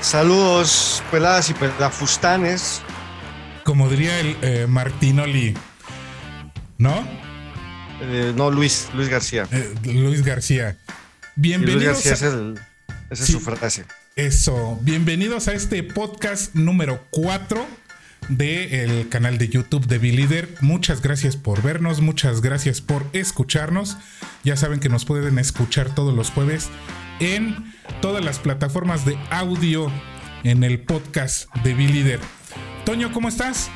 Saludos, peladas y pelafustanes. Como diría el eh, Martinoli, ¿no? Eh, no, Luis, Luis García. Eh, Luis García. Y Bienvenidos. Luis García a- es el- esa Sí. es su frase. Eso, bienvenidos a este podcast número 4 del canal de YouTube de Belíder. Muchas gracias por vernos, muchas gracias por escucharnos. Ya saben que nos pueden escuchar todos los jueves en todas las plataformas de audio en el podcast de Belíder. Toño, ¿cómo estás?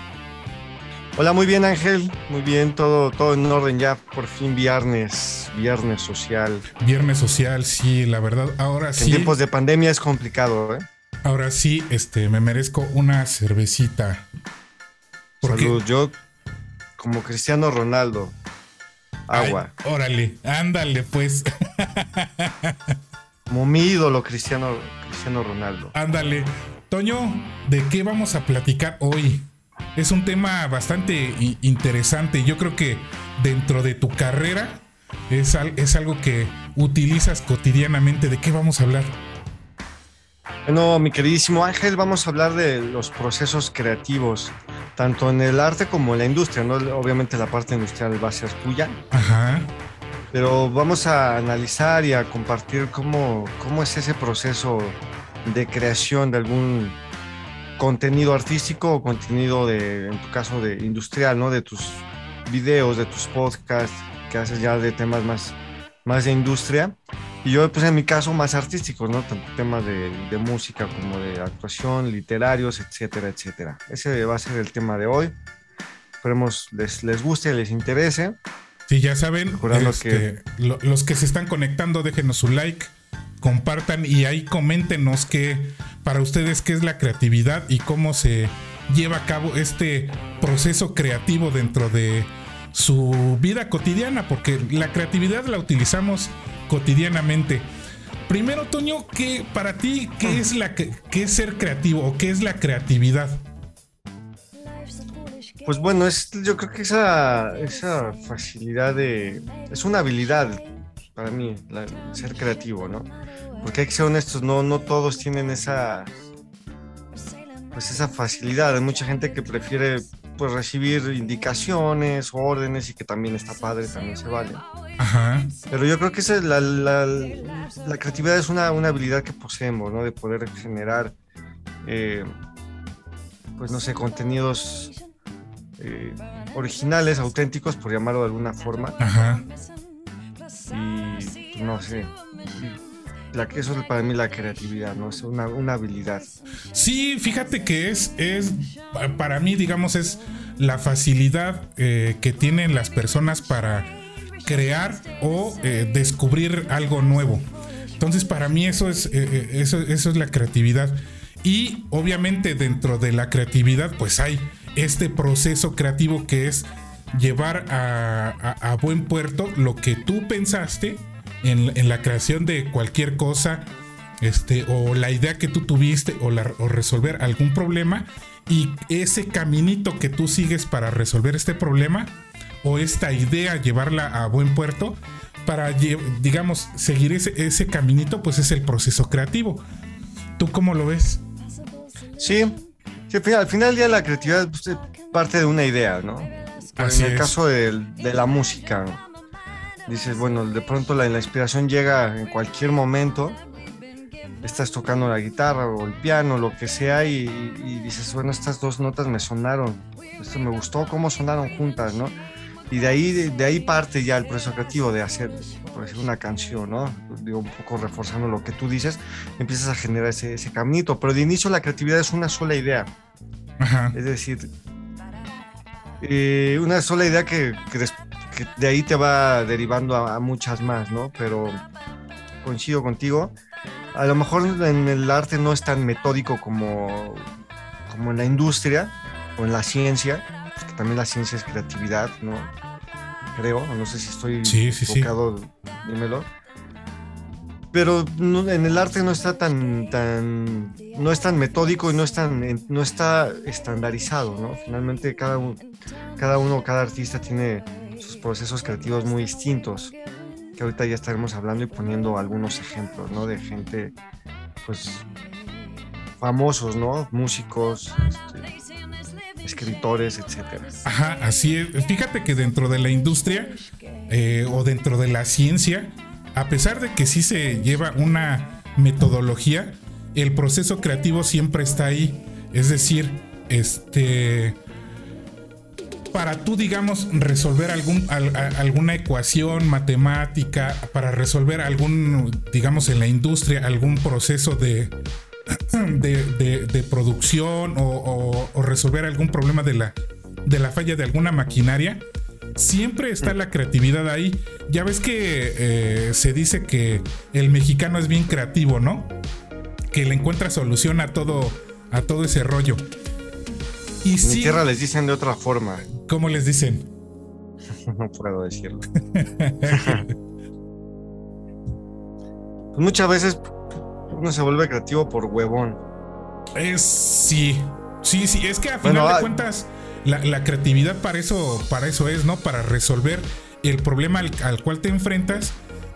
Hola, muy bien Ángel, muy bien, todo, todo en orden ya, por fin viernes, viernes social. Viernes social, sí, la verdad, ahora En sí. tiempos de pandemia es complicado, ¿eh? Ahora sí, este, me merezco una cervecita. Porque- Salud, yo como Cristiano Ronaldo, agua, Ay, órale, ándale, pues. como mi ídolo Cristiano, Cristiano Ronaldo. Ándale. Toño, ¿de qué vamos a platicar hoy? Es un tema bastante interesante. Yo creo que dentro de tu carrera es, al- es algo que utilizas cotidianamente. ¿De qué vamos a hablar? Bueno, mi queridísimo Ángel, vamos a hablar de los procesos creativos, tanto en el arte como en la industria, ¿no? Obviamente la parte industrial va a ser tuya, Ajá. Pero vamos a analizar y a compartir cómo, cómo es ese proceso de creación de algún contenido artístico o contenido de, en tu caso, de industrial, ¿no? De tus videos, de tus podcasts, que haces ya de temas más, más de industria. Y yo, pues en mi caso, más artísticos, ¿no? Tanto temas de, de música como de actuación, literarios, etcétera, etcétera. Ese va a ser el tema de hoy. Esperemos les, les guste, les interese. Sí, ya saben, este, lo- los que se están conectando, déjenos su like, compartan y ahí coméntenos que para ustedes qué es la creatividad y cómo se lleva a cabo este proceso creativo dentro de su vida cotidiana, porque la creatividad la utilizamos cotidianamente. Primero, Toño, ¿qué, para ti, ¿qué es, la, que- qué es ser creativo o qué es la creatividad? Pues bueno, es, yo creo que esa, esa facilidad de... Es una habilidad para mí, la- ser creativo, ¿no? Porque hay que ser honestos, no, no todos tienen esa... Pues esa facilidad. Hay mucha gente que prefiere pues recibir indicaciones, órdenes y que también está padre, también se vale. Ajá. Pero yo creo que esa es la, la- la creatividad es una, una habilidad que poseemos, ¿no? De poder generar, eh, pues no sé, contenidos eh, originales, auténticos, por llamarlo de alguna forma. Ajá. Y pues, no sé. La, que- eso es para mí la creatividad, ¿no? Es una, una habilidad. Sí, fíjate que es, es, pa- para mí, digamos, es la facilidad eh, que tienen las personas para crear o eh, descubrir algo nuevo. Entonces, para mí eso es, eh, eso, eso es la creatividad. Y obviamente dentro de la creatividad, pues hay este proceso creativo que es llevar a, buen puerto lo que tú pensaste en, la creación de cualquier cosa, este, o la idea que tú tuviste, o, la- resolver algún problema, y ese caminito que tú sigues para resolver este problema, o esta idea, llevarla a buen puerto, para, digamos, seguir ese, ese caminito, pues es el proceso creativo. ¿Tú cómo lo ves? Sí, sí, al final, al final del día la creatividad pues, es parte de una idea, ¿no? Así en el es. caso de, la música, dices, bueno, de pronto la, la inspiración llega en cualquier momento, estás tocando la guitarra o el piano, lo que sea, y, y dices, bueno, estas dos notas me sonaron, esto me gustó cómo sonaron juntas, ¿no? Y de ahí, de, ahí parte ya el proceso creativo de hacer, por decir, una canción, ¿no? Digo, un poco reforzando lo que tú dices, empiezas a generar ese, ese caminito, pero de inicio la creatividad es una sola idea. Ajá. Es decir, eh, una sola idea que, que des- que de ahí te va derivando a, a muchas más, ¿no? Pero coincido contigo. A lo mejor en el arte no es tan metódico como, como en la industria o en la ciencia, porque también la ciencia es creatividad, ¿no? Creo, no sé si estoy Sí, sí, sí. equivocado, dímelo. Pero no- en el arte no está tan, tan, no es tan metódico y no es tan, no está estandarizado, ¿no? Finalmente cada, cada uno, cada artista tiene sus procesos creativos muy distintos, que ahorita ya estaremos hablando y poniendo algunos ejemplos, ¿no? De gente, pues, famosos, ¿no? Músicos, este, escritores, etcétera. Ajá, así es. Fíjate que dentro de la industria eh, o dentro de la ciencia, a pesar de que sí se lleva una metodología, el proceso creativo siempre está ahí. Es decir, este. Para tú, digamos, resolver algún, alguna ecuación matemática, para resolver algún, digamos, en la industria, algún proceso de, de, producción o resolver algún problema de la, de la falla de alguna maquinaria, siempre está la creatividad ahí. Ya ves que eh, se dice que el mexicano es bien creativo, ¿no? Que le encuentra solución a todo, a todo ese rollo. Y En sí, tierra les dicen de otra forma, ¿cómo les dicen? no puedo decirlo. Pues muchas veces uno se vuelve creativo por huevón. Es sí, sí, sí. Es que a Bueno, final de ah- cuentas la, la creatividad para eso, para eso es, ¿no? Para resolver el problema al, al cual te enfrentas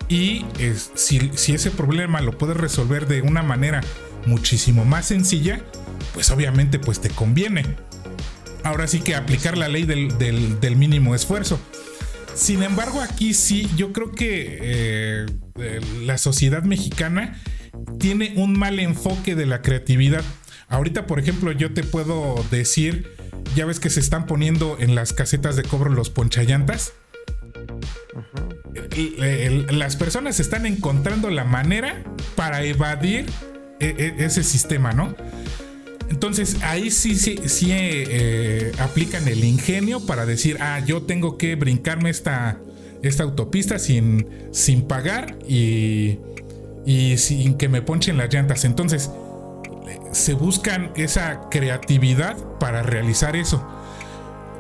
y es- si, si ese problema lo puedes resolver de una manera muchísimo más sencilla, pues obviamente pues te conviene. Ahora sí que aplicar la ley del, del- del mínimo esfuerzo. Sin embargo, aquí sí, yo creo que eh, eh, la sociedad mexicana tiene un mal enfoque de la creatividad. Ahorita, por ejemplo, yo te puedo decir, ya ves que se están poniendo en las casetas de cobro los ponchallantas. El- el- las personas están encontrando la manera para evadir e- e- ese sistema, ¿no? Entonces ahí sí, sí, sí eh, eh, aplican el ingenio para decir, ah, yo tengo que brincarme esta, esta autopista sin, sin pagar y, y sin que me ponchen las llantas. Entonces se buscan esa creatividad para realizar eso.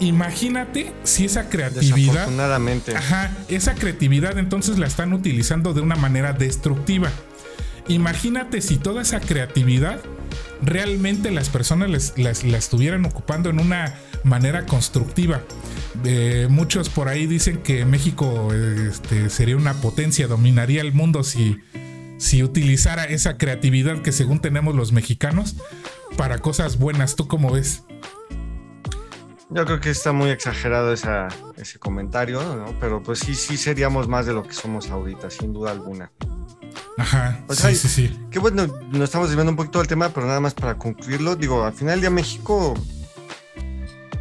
Imagínate si esa creatividad... Desafortunadamente. Ajá, esa creatividad entonces la están utilizando de una manera destructiva. Imagínate si toda esa creatividad realmente las personas les- las, la estuvieran ocupando en una manera constructiva. Eh, muchos por ahí dicen que México este, sería una potencia, dominaría el mundo si, si utilizara esa creatividad que según tenemos los mexicanos para cosas buenas. ¿Tú cómo ves? Yo creo que está muy exagerado esa, ese comentario, ¿no? Pero pues sí, sí seríamos más de lo que somos ahorita, sin duda alguna. Ajá, sí, sí, sí. Qué bueno, nos estamos desviando un poquito del tema, pero nada más para concluirlo, digo, al final día México,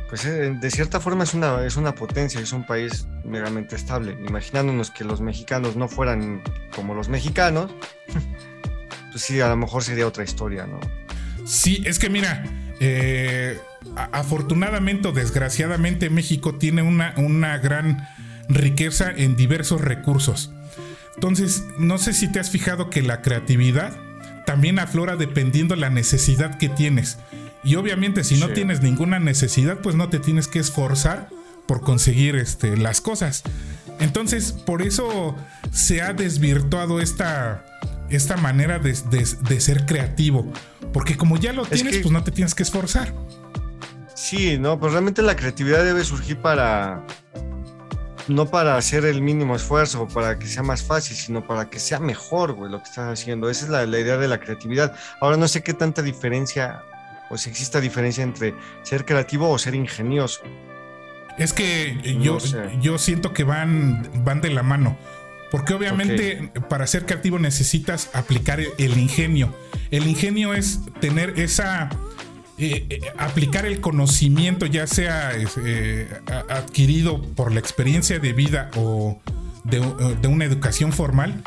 pues eh, de cierta forma es una, es una potencia, es un país meramente estable. Imaginándonos que los mexicanos no fueran como los mexicanos, pues sí, a lo mejor sería otra historia, ¿no? Sí, es que mira, eh, afortunadamente o desgraciadamente México tiene una, una gran riqueza en diversos recursos. Entonces, no sé si te has fijado que la creatividad también aflora dependiendo la necesidad que tienes. Y obviamente si no Sí. tienes ninguna necesidad, pues no te tienes que esforzar por conseguir este, las cosas. Entonces, por eso se ha desvirtuado esta, esta manera de, de- de ser creativo. Porque como ya lo Es tienes, que- pues no te tienes que esforzar. Sí, no, pues realmente la creatividad debe surgir para, no para hacer el mínimo esfuerzo o para que sea más fácil, sino para que sea mejor, güey, lo que estás haciendo. Esa es la, la idea de la creatividad. Ahora no sé qué tanta diferencia, o si exista diferencia entre ser creativo o ser ingenioso. Es que No yo, sé. yo siento que van, van de la mano. Porque obviamente para ser creativo necesitas aplicar el, ingenio. El ingenio es tener esa... eh, eh, aplicar el conocimiento, ya sea eh, adquirido por la experiencia de vida o de, de una educación formal,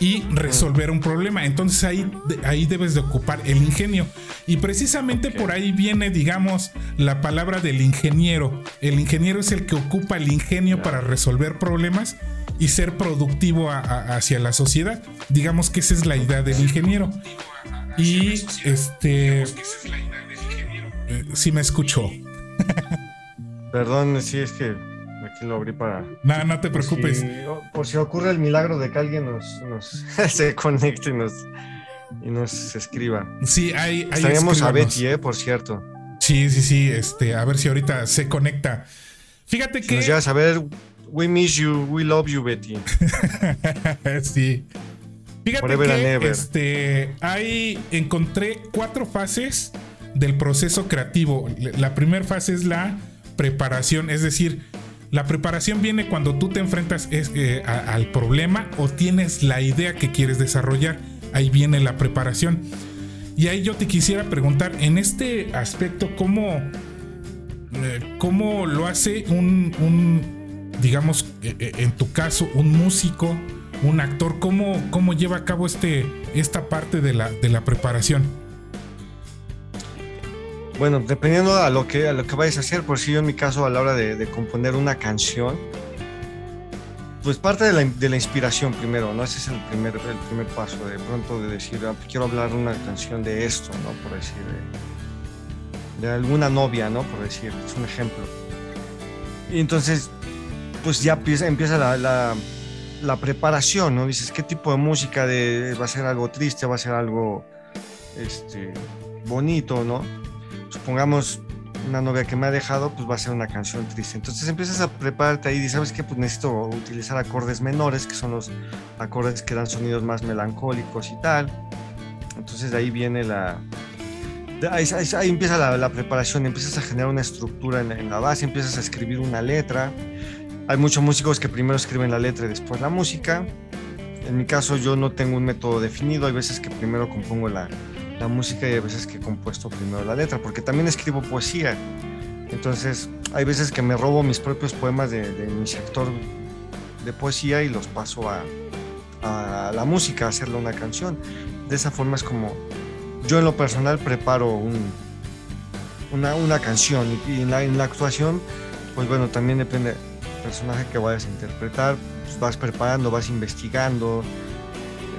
y resolver un problema. Entonces ahí, de- ahí debes de ocupar el ingenio. Y precisamente por ahí viene, digamos, la palabra del ingeniero. El ingeniero es el que ocupa el ingenio para resolver problemas y ser productivo hacia la sociedad. Digamos que esa es la idea del ingeniero. Y este... Eh, si me escuchó. Perdón, sí, es que lo abrí para... No, no te preocupes. Por si, ocurre el milagro de que alguien nos, se conecte y nos, y nos escriba. Sí, hay... hay Estaríamos a Betty, eh, por cierto. Sí, sí, sí, este, a ver si ahorita se conecta. Fíjate que... Nos llegas a ver, we miss you, we love you, Betty. sí. Fíjate que este, ahí encontré cuatro fases del proceso creativo. La primera fase es la preparación, es decir, la preparación viene cuando tú te enfrentas eh, al problema o tienes la idea que quieres desarrollar. Ahí viene la preparación. Y ahí yo te quisiera preguntar, en este aspecto, ¿cómo, eh, cómo lo hace un, digamos, eh, en tu caso, un músico, un actor? ¿Cómo, cómo lleva a cabo este, esta parte de la, de la preparación? Bueno, dependiendo a lo que, a lo que vayas a hacer, por si yo en mi caso a la hora de, componer una canción, pues parte de la, de la, inspiración primero, ¿no? Ese es el primer, el primer paso, de pronto de decir, ah, quiero hablar una canción de esto, ¿no? Por decir, de, de, alguna novia, ¿no? Por decir, es un ejemplo. Y entonces, pues ya empieza, empieza la, la, la, preparación, ¿no? Dices, ¿qué tipo de música de, va a ser algo triste, va a ser algo este, bonito, ¿no? Supongamos una novia que me ha dejado, pues va a ser una canción triste. Entonces empiezas a prepararte ahí y sabes que pues necesito utilizar acordes menores, que son los acordes que dan sonidos más melancólicos y tal. Entonces de ahí viene la... Ahí, empieza la, preparación, empiezas a generar una estructura en, en, la base, empiezas a escribir una letra. Hay muchos músicos que primero escriben la letra y después la música. En mi caso yo no tengo un método definido, hay veces que primero compongo la, la música y hay veces que he compuesto primero la letra, porque también escribo poesía. Entonces, hay veces que me robo mis propios poemas de, mi sector de poesía y los paso a, a, la música, a hacerle una canción. De esa forma es como yo en lo personal preparo un, una, una, canción y, en, la, en, la, actuación, pues bueno, también depende del personaje que vayas a interpretar, pues vas preparando, vas investigando,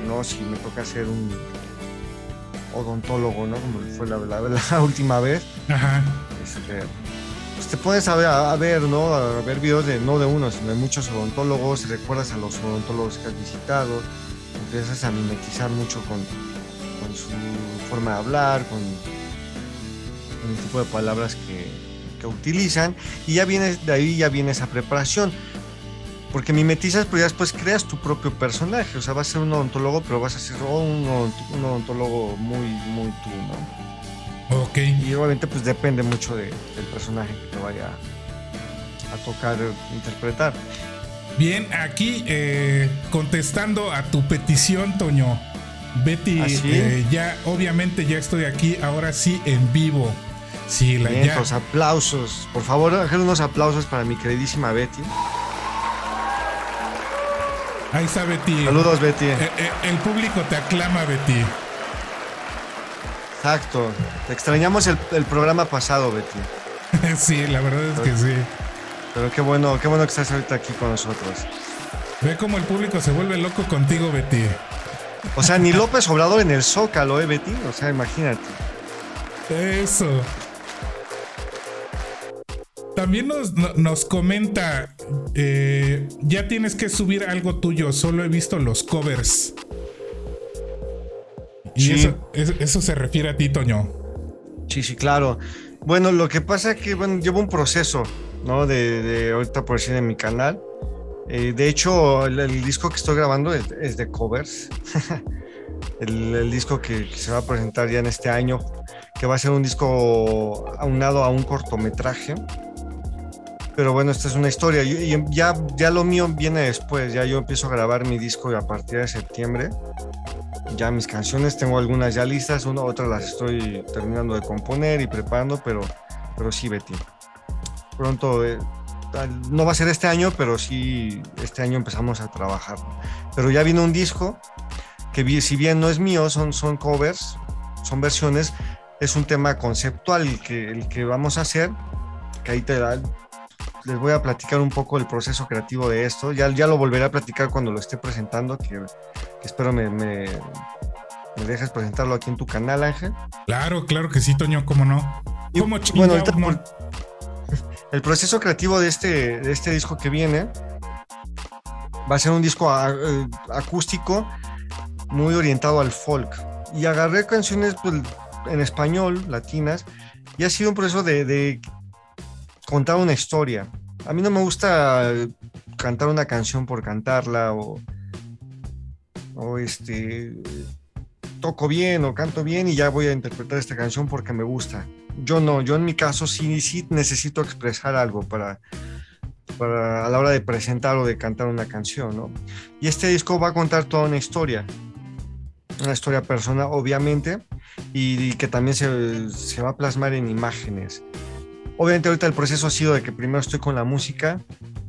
¿no? Si me toca hacer un, odontólogo, ¿no? Como fue la, la, última vez. Ajá. Este, pues te puedes a ver, a ver, ¿no? A ver videos de no de uno, sino de muchos odontólogos, recuerdas a los odontólogos que has visitado, empiezas a mimetizar mucho con, con su forma de hablar, con, con, el tipo de palabras que, que utilizan, y ya viene, de ahí ya viene esa preparación porque mimetizas, pero ya después creas tu propio personaje. O sea, vas a ser un odontólogo, pero vas a ser un, odontólogo muy, muy tú, ¿no? Ok. Y obviamente, pues depende mucho del personaje que te vaya a tocar interpretar. Bien, aquí eh, contestando a tu petición, Toño. Betty, ¿Ah, eh, ya obviamente ya estoy aquí, ahora sí en vivo. Sí, la Bien, Los aplausos. Por favor, hacer unos aplausos para mi queridísima Betty. Ahí está Betty. Saludos, Betty. Eh, eh, el, público te aclama, Betty. Exacto. Te extrañamos el, programa pasado, Betty. sí, la verdad es que sí. Pero qué bueno, qué bueno que estás ahorita aquí con nosotros. Ve cómo el público se vuelve loco contigo, Betty. O sea, ni López Obrador en el Zócalo, ¿eh, Betty? O sea, imagínate. Eso. También nos, comenta, eh, ya tienes que subir algo tuyo, solo he visto los covers. Y eso, se refiere a ti, Toño. Sí, sí, claro. Bueno, lo que pasa es que bueno, llevo un proceso, ¿no? De, ahorita por decir en mi canal. Eh, de hecho, el, disco que estoy grabando es, de covers. el, disco que, se va a presentar ya en este año, que va a ser un disco aunado a un cortometraje pero bueno, esta es una historia. Y ya, ya lo mío viene después. Ya yo empiezo a grabar mi disco a partir de septiembre. Ya mis canciones, tengo algunas ya listas, una, otras las estoy terminando de componer y preparando, pero, pero sí, Betty. Pronto, eh, no va a ser este año, pero sí, este año empezamos a trabajar. Pero ya vino un disco que si bien no es mío, son, son covers, son versiones, es un tema conceptual el que, el que vamos a hacer, que ahí te les voy a platicar un poco el proceso creativo de esto. Ya, ya lo volveré a platicar cuando lo esté presentando, que, espero me, me, dejes presentarlo aquí en tu canal, Ángel. Claro, claro que sí, Toño, cómo no. ¿Cómo bueno, el proceso creativo de este, de este disco que viene va a ser un disco eh, acústico muy orientado al folk. Y agarré canciones pues, en español, latinas, y ha sido un proceso de, contar una historia. A mí no me gusta cantar una canción por cantarla o, o este toco bien o canto bien y ya voy a interpretar esta canción porque me gusta. Yo no, yo en mi caso sí, necesito expresar algo para, para a la hora de presentar o de cantar una canción, ¿no? Y este disco va a contar toda una historia, una historia personal, obviamente, y, que también se, se, va a plasmar en imágenes. Obviamente ahorita el proceso ha sido de que primero estoy con la música,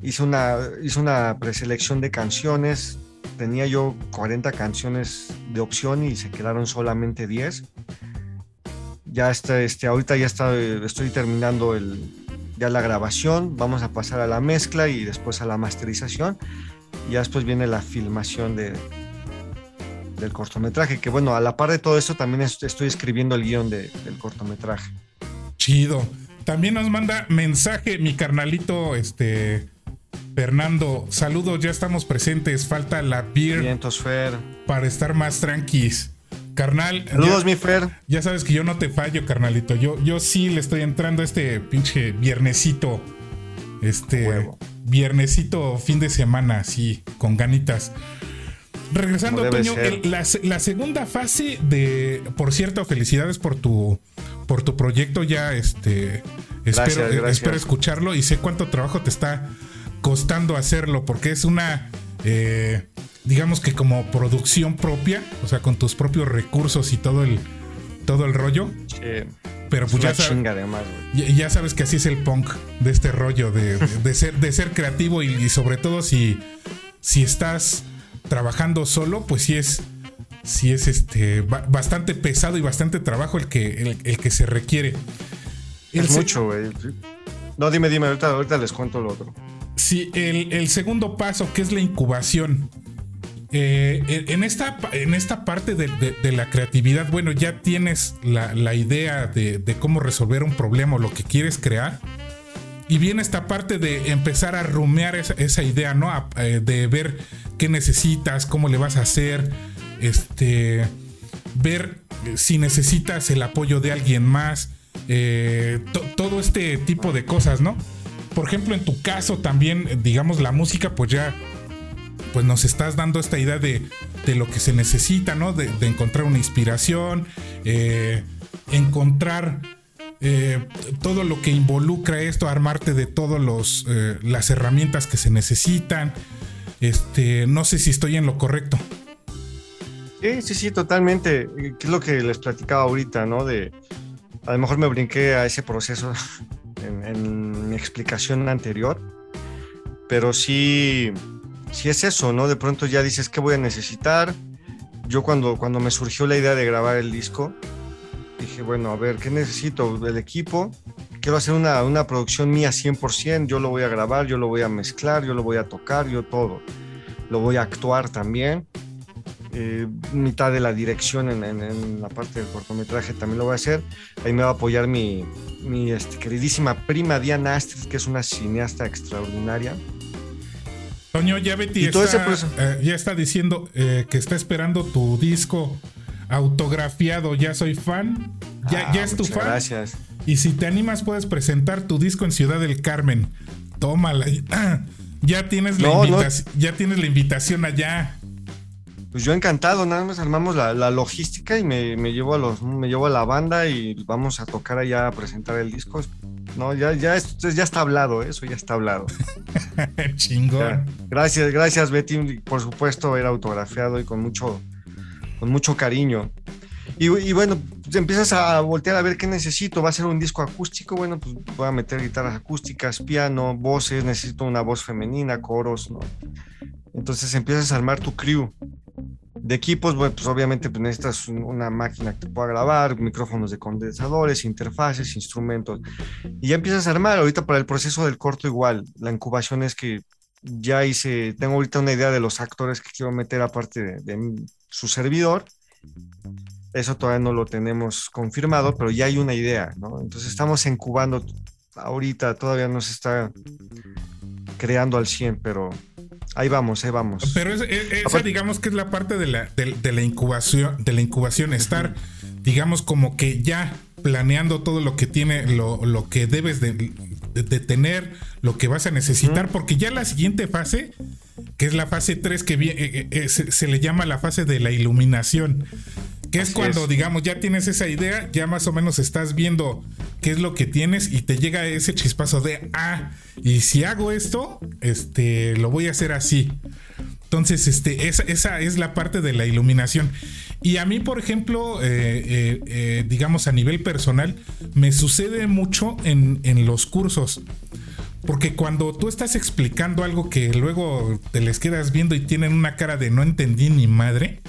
hice una, hice una preselección de canciones, tenía yo 40 canciones de opción y se quedaron solamente 10. Ya está, este, ahorita ya está, estoy terminando el, ya la grabación, vamos a pasar a la mezcla y después a la masterización. Y ya después viene la filmación de, del cortometraje, que bueno, a la par de todo esto también estoy escribiendo el guion del cortometraje. Chido. También nos manda mensaje mi carnalito, este, Fernando. Saludos, ya estamos presentes. Falta la beer. Para estar más tranquis. Carnal. Saludos, mi Fer. Ya sabes que yo no te fallo, carnalito. Yo, yo sí le estoy entrando a este pinche viernesito. Este. Viernesito fin de semana, sí, con ganitas. Regresando, Toño, la, segunda fase de. Por cierto, felicidades por tu. Por tu proyecto. Ya este. espero, espero escucharlo y sé cuánto trabajo te está costando hacerlo. Porque es una. Eh, digamos que como producción propia, o sea, con tus propios recursos y todo el, todo el rollo. Sí. Pero pues ya, ya, sabes que así es el punk de este rollo, de, ser, de ser creativo y, sobre todo si, si estás trabajando solo, pues sí es, sí es este, bastante pesado y bastante trabajo el que, el, que se requiere. Es mucho, güey. No, dime, dime, ahorita, ahorita les cuento lo otro. Sí, el, el segundo paso, que es la incubación. Eh, en, esta, en esta parte de, la creatividad, bueno, ya tienes la, idea de, cómo resolver un problema o lo que quieres crear. Y viene esta parte de empezar a rumear esa, idea, ¿no? Eh, de ver qué necesitas, cómo le vas a hacer, este, ver si necesitas el apoyo de alguien más, eh, todo este tipo de cosas, ¿no? Por ejemplo, en tu caso también, digamos, la música, pues ya pues nos estás dando esta idea de, lo que se necesita, ¿no? De, encontrar una inspiración, eh, encontrar eh, todo lo que involucra esto, armarte de todas las herramientas que se necesitan. Este, no sé si estoy en lo correcto. Sí, sí, sí, totalmente. ¿Qué es lo que les platicaba ahorita, no? De, a lo mejor me brinqué a ese proceso en mi explicación anterior, pero sí, si es eso, ¿no? De pronto ya dices, ¿qué voy a necesitar? Yo cuando, cuando me surgió la idea de grabar el disco, dije, bueno, a ver, ¿qué necesito? del equipo. Quiero hacer una, una producción mía 100%, yo lo voy a grabar, yo lo voy a mezclar, yo lo voy a tocar, yo todo. Lo voy a actuar también. Eh, mitad de la dirección en, la parte del cortometraje también lo voy a hacer. Ahí me va a apoyar mi, mi este, queridísima prima Diana Astrid, que es una cineasta extraordinaria. Toño, ya Betty eh, ya está diciendo eh, que está esperando tu disco autografiado. Ya soy fan. Ya, ah, es tu fan. Gracias. Y si te animas, puedes presentar tu disco en Ciudad del Carmen. Tómala. Ya tienes, la, invitación, ya tienes la invitación allá. Pues yo encantado, nada más armamos la, logística y me, llevo a los, me llevo a la banda y vamos a tocar allá a presentar el disco. No, ya, ya, ya está hablado, eso ya está hablado. Chingón. Gracias, gracias Betty. Por supuesto, era autografiado y con mucho, con mucho cariño. Y, bueno, pues empiezas a voltear a ver qué necesito. Va a ser un disco acústico. Bueno, pues voy a meter guitarras acústicas, piano, voces. Necesito una voz femenina, coros, ¿no? Entonces empiezas a armar tu crew de equipos, pues obviamente pues, necesitas una máquina que te pueda grabar, micrófonos de condensadores, interfaces, instrumentos. Y ya empiezas a armar. Ahorita para el proceso del corto igual, la incubación es que ya hice, tengo ahorita una idea de los actores que quiero meter aparte de, de su servidor. Eso todavía no lo tenemos confirmado, pero ya hay una idea, ¿no? Entonces estamos incubando ahorita, todavía no se está creando al 100, pero ahí vamos, ahí vamos. Pero esa digamos que es la parte de la, de, la incubación, de la incubación, estar, digamos, como que ya planeando todo lo que tiene, lo, lo que debes de, tener, lo que vas a necesitar, porque ya la siguiente fase, que es la fase 3, que eh, eh, eh, se, le llama la fase de la iluminación. Que es cuando, digamos, ya tienes esa idea, ya más o menos estás viendo qué es lo que tienes y te llega ese chispazo de, ah, y si hago esto, este, lo voy a hacer así. Entonces, este, esa, esa es la parte de la iluminación. Y a mí, por ejemplo, eh, eh, eh, digamos a nivel personal, me sucede mucho en, en los cursos. Porque cuando tú estás explicando algo que luego te les quedas viendo y tienen una cara de no entendí ni madre,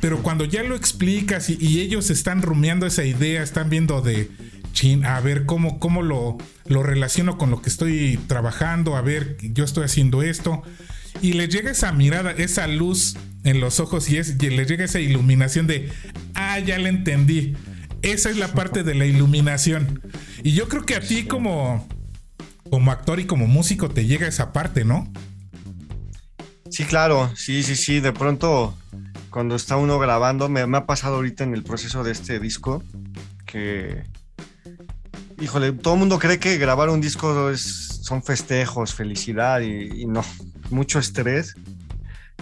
pero cuando ya lo explicas y, ellos están rumiando esa idea, están viendo de, chin, a ver cómo, cómo lo, lo relaciono con lo que estoy trabajando, a ver, yo estoy haciendo esto. Y les llega esa mirada, esa luz en los ojos y, es, les llega esa iluminación de, ah, ya le entendí. Esa es la parte de la iluminación. Y yo creo que a ti como, como actor y como músico te llega esa parte, ¿no? Sí, claro, sí, sí, sí. De pronto cuando está uno grabando, me, ha pasado ahorita en el proceso de este disco, que, híjole, todo el mundo cree que grabar un disco es, son festejos, felicidad y, no, mucho estrés,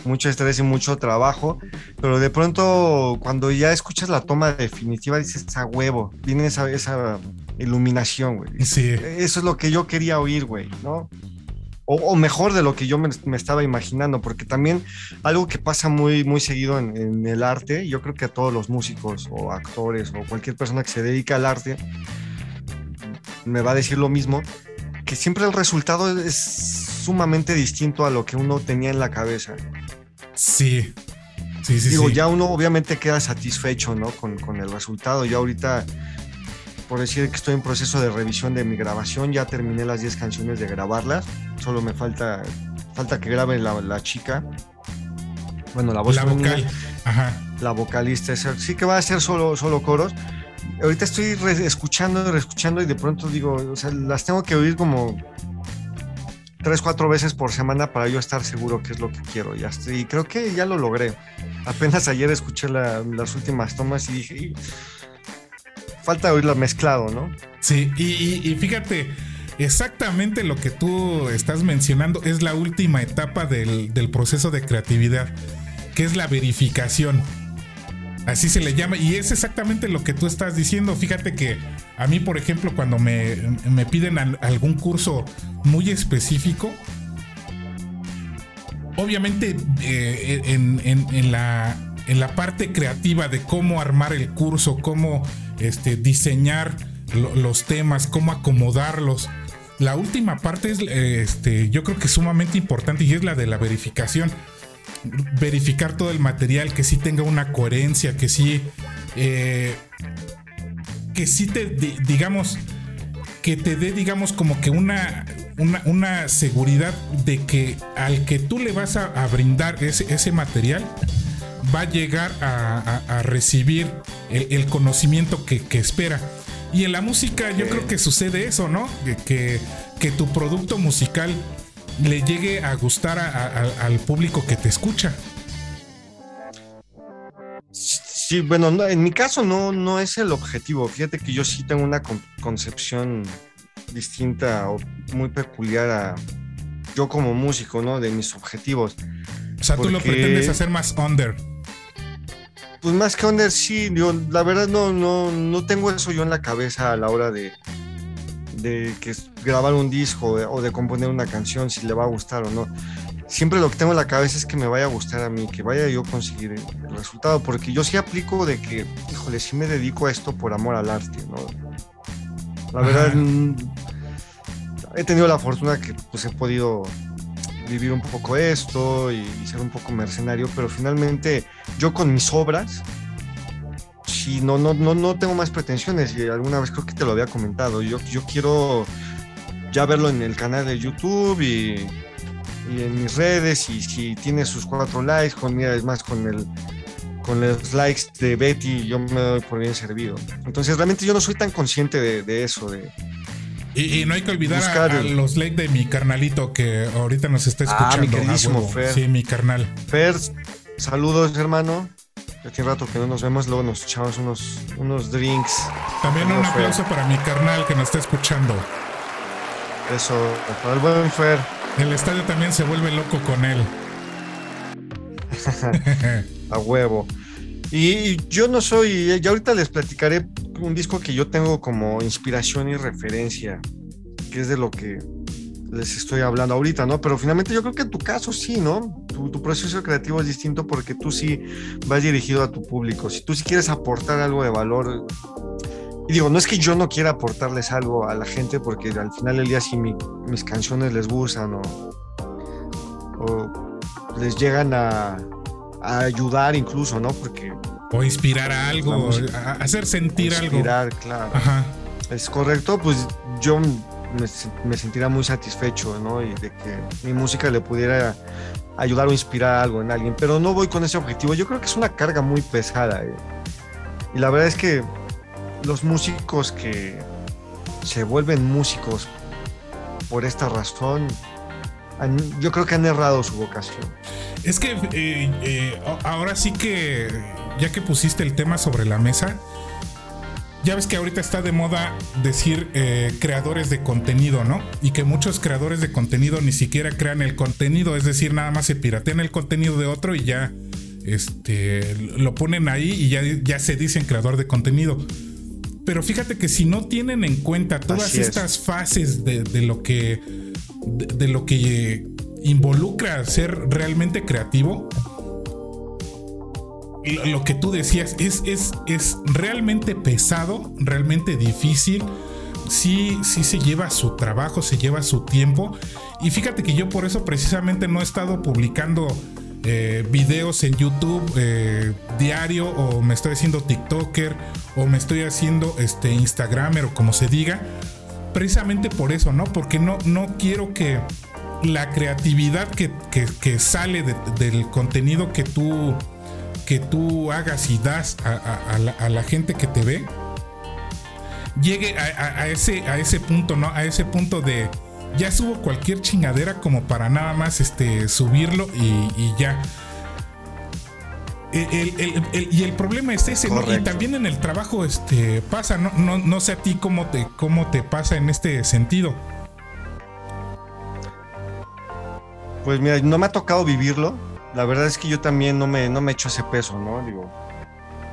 mucho estrés y mucho trabajo, pero de pronto cuando ya escuchas la toma definitiva dices a huevo, viene esa, esa iluminación, güey. Sí. Eso es lo que yo quería oír, güey, ¿no? O, mejor de lo que yo me, estaba imaginando, porque también algo que pasa muy, muy seguido en, el arte, yo creo que a todos los músicos o actores o cualquier persona que se dedica al arte me va a decir lo mismo, que siempre el resultado es sumamente distinto a lo que uno tenía en la cabeza. Sí. Sí, sí, Digo, ya uno obviamente queda satisfecho, ¿no? Con, con el resultado. Ya ahorita por decir que estoy en proceso de revisión de mi grabación, ya terminé las 10 canciones de grabarlas, solo me falta, falta que grabe la, chica, bueno, la voz la vocal, la vocalista, sí que va a ser solo, solo coros. Ahorita estoy escuchando y reescuchando y de pronto digo, o sea, las tengo que oír como tres, cuatro veces por semana para yo estar seguro que es lo que quiero. Y, y creo que ya lo logré. Apenas ayer escuché las últimas tomas y dije, falta oírlo mezclado, ¿no? Sí, y, fíjate, exactamente lo que tú estás mencionando es la última etapa del, proceso de creatividad, que es la verificación. Así se le llama. Y es exactamente lo que tú estás diciendo. Fíjate que a mí, por ejemplo, cuando me, piden algún curso muy específico, obviamente eh, en, la, en la parte creativa de cómo armar el curso, cómo este, diseñar los temas, cómo acomodarlos. La última parte es, este, yo creo que es sumamente importante y es la de la verificación. Verificar todo el material, que sí tenga una coherencia, que sí, eh, que sí te, digamos, que te dé, digamos, como que una, una, seguridad de que al que tú le vas a, brindar ese, ese material, va a llegar a, recibir el, conocimiento que, espera. Y en la música yo creo que sucede eso, ¿no? Que, que tu producto musical le llegue a gustar al público que te escucha. Sí, bueno, en mi caso no, no es el objetivo. Fíjate que yo sí tengo una concepción distinta o muy peculiar a yo como músico, ¿no? De mis objetivos. O sea, tú lo pretendes hacer más under. Pues más que under, sí, yo, la verdad no, no, no tengo eso yo en la cabeza a la hora de, de que grabar un disco o de componer una canción, si le va a gustar o no. Siempre lo que tengo en la cabeza es que me vaya a gustar a mí, que vaya yo a conseguir el resultado, porque yo sí aplico de que, híjole, sí me dedico a esto por amor al arte, ¿no? La verdad, mm, he tenido la fortuna que pues he podido vivir un poco esto y, ser un poco mercenario, pero finalmente yo con mis obras, sí, no, no, no, no tengo más pretensiones y alguna vez creo que te lo había comentado, yo, yo quiero ya verlo en el canal de YouTube y, en mis redes y si tiene sus cuatro likes, con, mira, es más con el con los likes de Betty yo me doy por bien servido. Entonces realmente yo no soy tan consciente de, eso, de, y, no hay que olvidar a, los likes de mi carnalito que ahorita nos está escuchando. Ah, mi queridísimo Fer. Sí, mi carnal. Fer, saludos, hermano. Hace rato que no nos vemos, luego nos echamos unos, unos drinks. También un aplauso para mi carnal que nos está escuchando. Eso, para el buen Fer. El estadio también se vuelve loco con él. a huevo. Y yo no soy, ya ahorita les platicaré un disco que yo tengo como inspiración y referencia, que es de lo que les estoy hablando ahorita, ¿no? Pero finalmente yo creo que en tu caso sí, ¿no? Tu, proceso creativo es distinto porque tú sí vas dirigido a tu público. Si tú sí quieres aportar algo de valor, y digo, no es que yo no quiera aportarles algo a la gente porque al final del día si mis canciones les gustan o les llegan a, a ayudar incluso, ¿no? Porque... O inspirar a algo, a hacer sentir algo. Inspirar, claro. Ajá. Es correcto, pues yo me, me sentiría muy satisfecho, ¿no? Y de que mi música le pudiera ayudar o inspirar algo en alguien, pero no voy con ese objetivo. Yo creo que es una carga muy pesada. ¿eh? Y la verdad es que los músicos que se vuelven músicos por esta razón, yo creo que han errado su vocación. Es que eh, eh, ahora sí que, ya que pusiste el tema sobre la mesa, ya ves que ahorita está de moda decir eh, creadores de contenido, ¿no? Y que muchos creadores de contenido ni siquiera crean el contenido, es decir, nada más se piratean el contenido de otro y ya este, lo ponen ahí y ya, ya se dicen creador de contenido. Pero fíjate que si no tienen en cuenta todas estas fases de, lo que de, lo que involucra ser realmente creativo, lo que tú decías es, es, es realmente pesado, realmente difícil. Sí, sí se lleva su trabajo, se lleva su tiempo. Y fíjate que yo por eso precisamente no he estado publicando eh, videos en YouTube eh, diario o me estoy haciendo TikToker o me estoy haciendo este Instagramer o como se diga. Precisamente por eso, ¿no? Porque no, no quiero que la creatividad que, sale del contenido que tú, que tú hagas y das a, la, gente que te ve, llegue a, ese, a ese punto, ¿no? A ese punto de ya subo cualquier chingadera como para nada más este, subirlo y, ya. Y el problema es ese, ¿no? Y también en el trabajo este, pasa, ¿no? No, no sé a ti cómo te, cómo te pasa en este sentido. Pues mira, no me ha tocado vivirlo. La verdad es que yo también no me, no me echo ese peso, ¿no? Digo,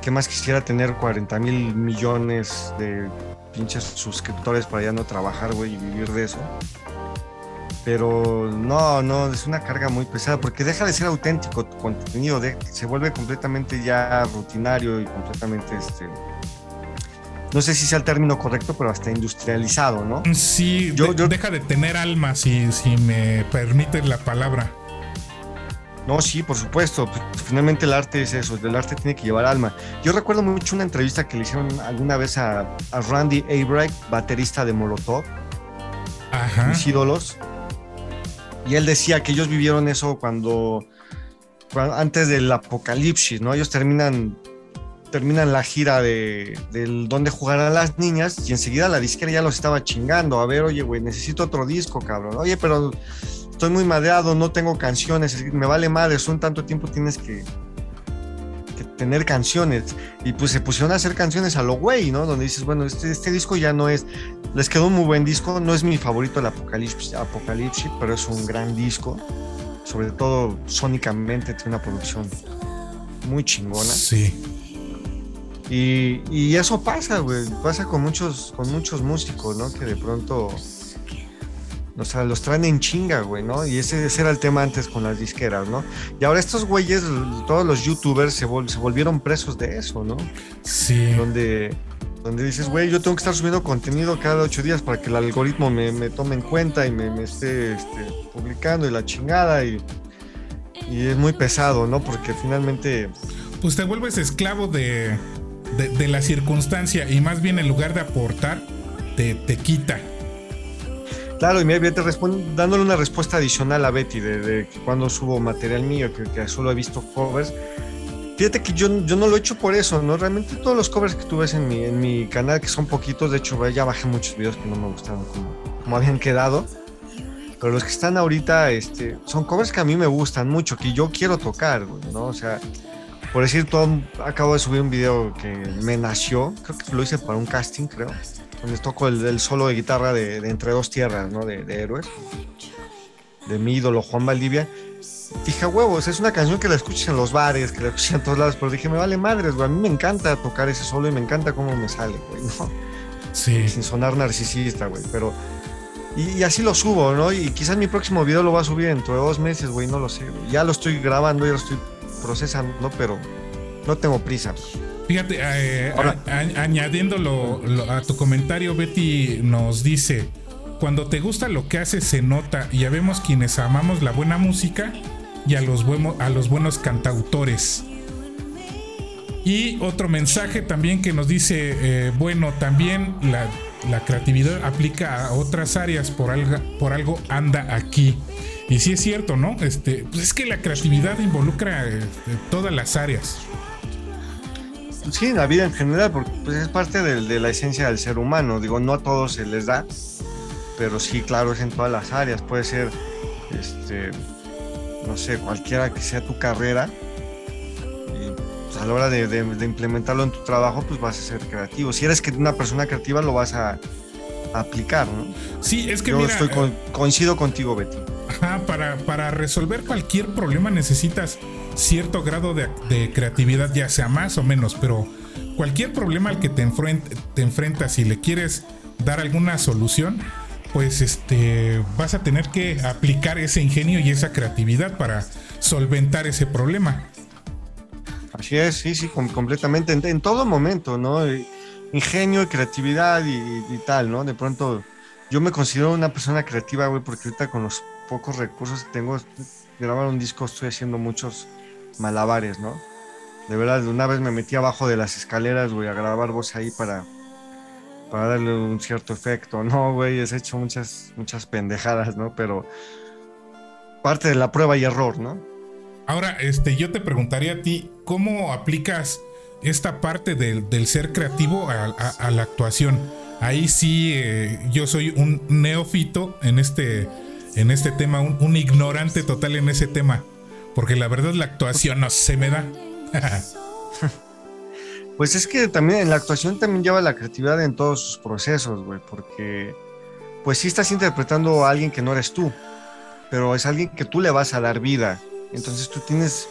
¿qué más quisiera tener 40 mil millones de pinches suscriptores para ya no trabajar, güey, y vivir de eso? Pero no, no, es una carga muy pesada porque deja de ser auténtico tu contenido, se vuelve completamente ya rutinario y completamente este, no sé si sea el término correcto, pero hasta industrializado, ¿no? Sí, yo, deja de tener alma, si, si me permite la palabra. No, sí, por supuesto. Finalmente el arte es eso, el arte tiene que llevar alma. Yo recuerdo mucho una entrevista que le hicieron alguna vez a, Randy Abrek, baterista de Molotov, Ajá. mis ídolos. Y él decía que ellos vivieron eso cuando, antes del apocalipsis, ¿no? Ellos terminan terminan la gira de, del donde jugarán las niñas y enseguida la disquera ya los estaba chingando. A ver, oye, güey, necesito otro disco, cabrón. Oye, pero estoy muy madreado, no tengo canciones, me vale madre, son tanto tiempo tienes que, tener canciones. Y pues se pusieron a hacer canciones a lo güey, ¿no? Donde dices, bueno, este, este disco ya no es, les quedó un muy buen disco, no es mi favorito el Apocalipsis, Apocalipsis pero es un gran disco. Sobre todo sónicamente tiene una producción muy chingona. Sí. Y, eso pasa, güey. Pasa con muchos, con muchos músicos, ¿no? Que de pronto o sea, los traen en chinga, güey, ¿no? Y ese, era el tema antes con las disqueras, ¿no? Y ahora estos güeyes, todos los youtubers se, volvieron presos de eso, ¿no? Sí. Donde, donde dices, güey, yo tengo que estar subiendo contenido cada ocho días para que el algoritmo me, me tome en cuenta y me, me esté este, publicando y la chingada y, y, es muy pesado, ¿no? Porque finalmente... Pues te vuelves esclavo de, de, de la circunstancia y más bien en lugar de aportar, te, te quita. Claro, y me te dándole una respuesta adicional a Betty de, de que cuando subo material mío, que, que solo he visto covers, Fíjate que yo, yo no lo he hecho por eso, ¿no? Realmente todos los covers que tú ves en mi, en mi canal, que son poquitos, de hecho ya bajé muchos videos que no me gustaron como, habían quedado. Pero los que están ahorita este, son covers que a mí me gustan mucho, que yo quiero tocar, ¿no? O sea, por decir todo, acabo de subir un video que me nació, creo que lo hice para un casting, creo, donde toco el, solo de guitarra de, Entre Dos Tierras, ¿no? De, de Héroes, de mi ídolo Juan Valdivia dije, huevos, es una canción que la escuchas en los bares, que la escuchas en todos lados, pero dije, me vale madres, güey, a mí me encanta tocar ese solo y me encanta cómo me sale, güey, ¿no? Sí. Sin sonar narcisista, güey, pero... Y, así lo subo, ¿no? Y quizás mi próximo video lo va a subir dentro de dos meses, güey, no lo sé. Ya lo estoy grabando, ya lo estoy procesando, pero no tengo prisa. Fíjate, eh, añadiéndolo a tu comentario, Betty nos dice, cuando te gusta lo que haces se nota y ya vemos quienes amamos la buena música y a los, a los buenos cantautores. Y otro mensaje también que nos dice, eh, bueno, también la, creatividad aplica a otras áreas, por algo, por algo anda aquí. Y sí es cierto, ¿no? Este, pues es que la creatividad involucra este, todas las áreas. Sí, en la vida en general, porque pues, es parte de, de, la esencia del ser humano. Digo, no a todos se les da, pero sí, claro, es en todas las áreas. Puede ser este, no sé, cualquiera que sea tu carrera, y pues, a la hora de, implementarlo en tu trabajo, pues vas a ser creativo. Si eres una persona creativa, lo vas a, aplicar, ¿no? Sí, es que Yo mira, estoy coincido contigo, Betty. para, para resolver cualquier problema necesitas cierto grado de, de, creatividad, ya sea más o menos, pero cualquier problema al que te, te enfrentas y le quieres dar alguna solución, pues este vas a tener que aplicar ese ingenio y esa creatividad para solventar ese problema. Así es, sí, sí, completamente, en, todo momento, ¿no? Ingenio y creatividad y, tal, ¿no? De pronto, yo me considero una persona creativa, güey, porque ahorita con los pocos recursos que tengo, grabar un disco, estoy haciendo muchos malabares, ¿no? De verdad, una vez me metí abajo de las escaleras, güey, a grabar voz ahí para, para darle un cierto efecto. No, güey, has hecho muchas, muchas pendejadas, ¿no? Pero parte de la prueba y error, ¿no? Ahora, este, yo te preguntaría a ti, ¿cómo aplicas esta parte del, ser creativo a, la actuación? Ahí sí, eh, yo soy un neófito en este, en este tema, un, un, ignorante total en ese tema, porque la verdad la actuación no se me da. Pues es que también en la actuación también lleva la creatividad en todos sus procesos, güey, porque pues sí estás interpretando a alguien que no eres tú, pero es alguien que tú le vas a dar vida. Entonces tú tienes,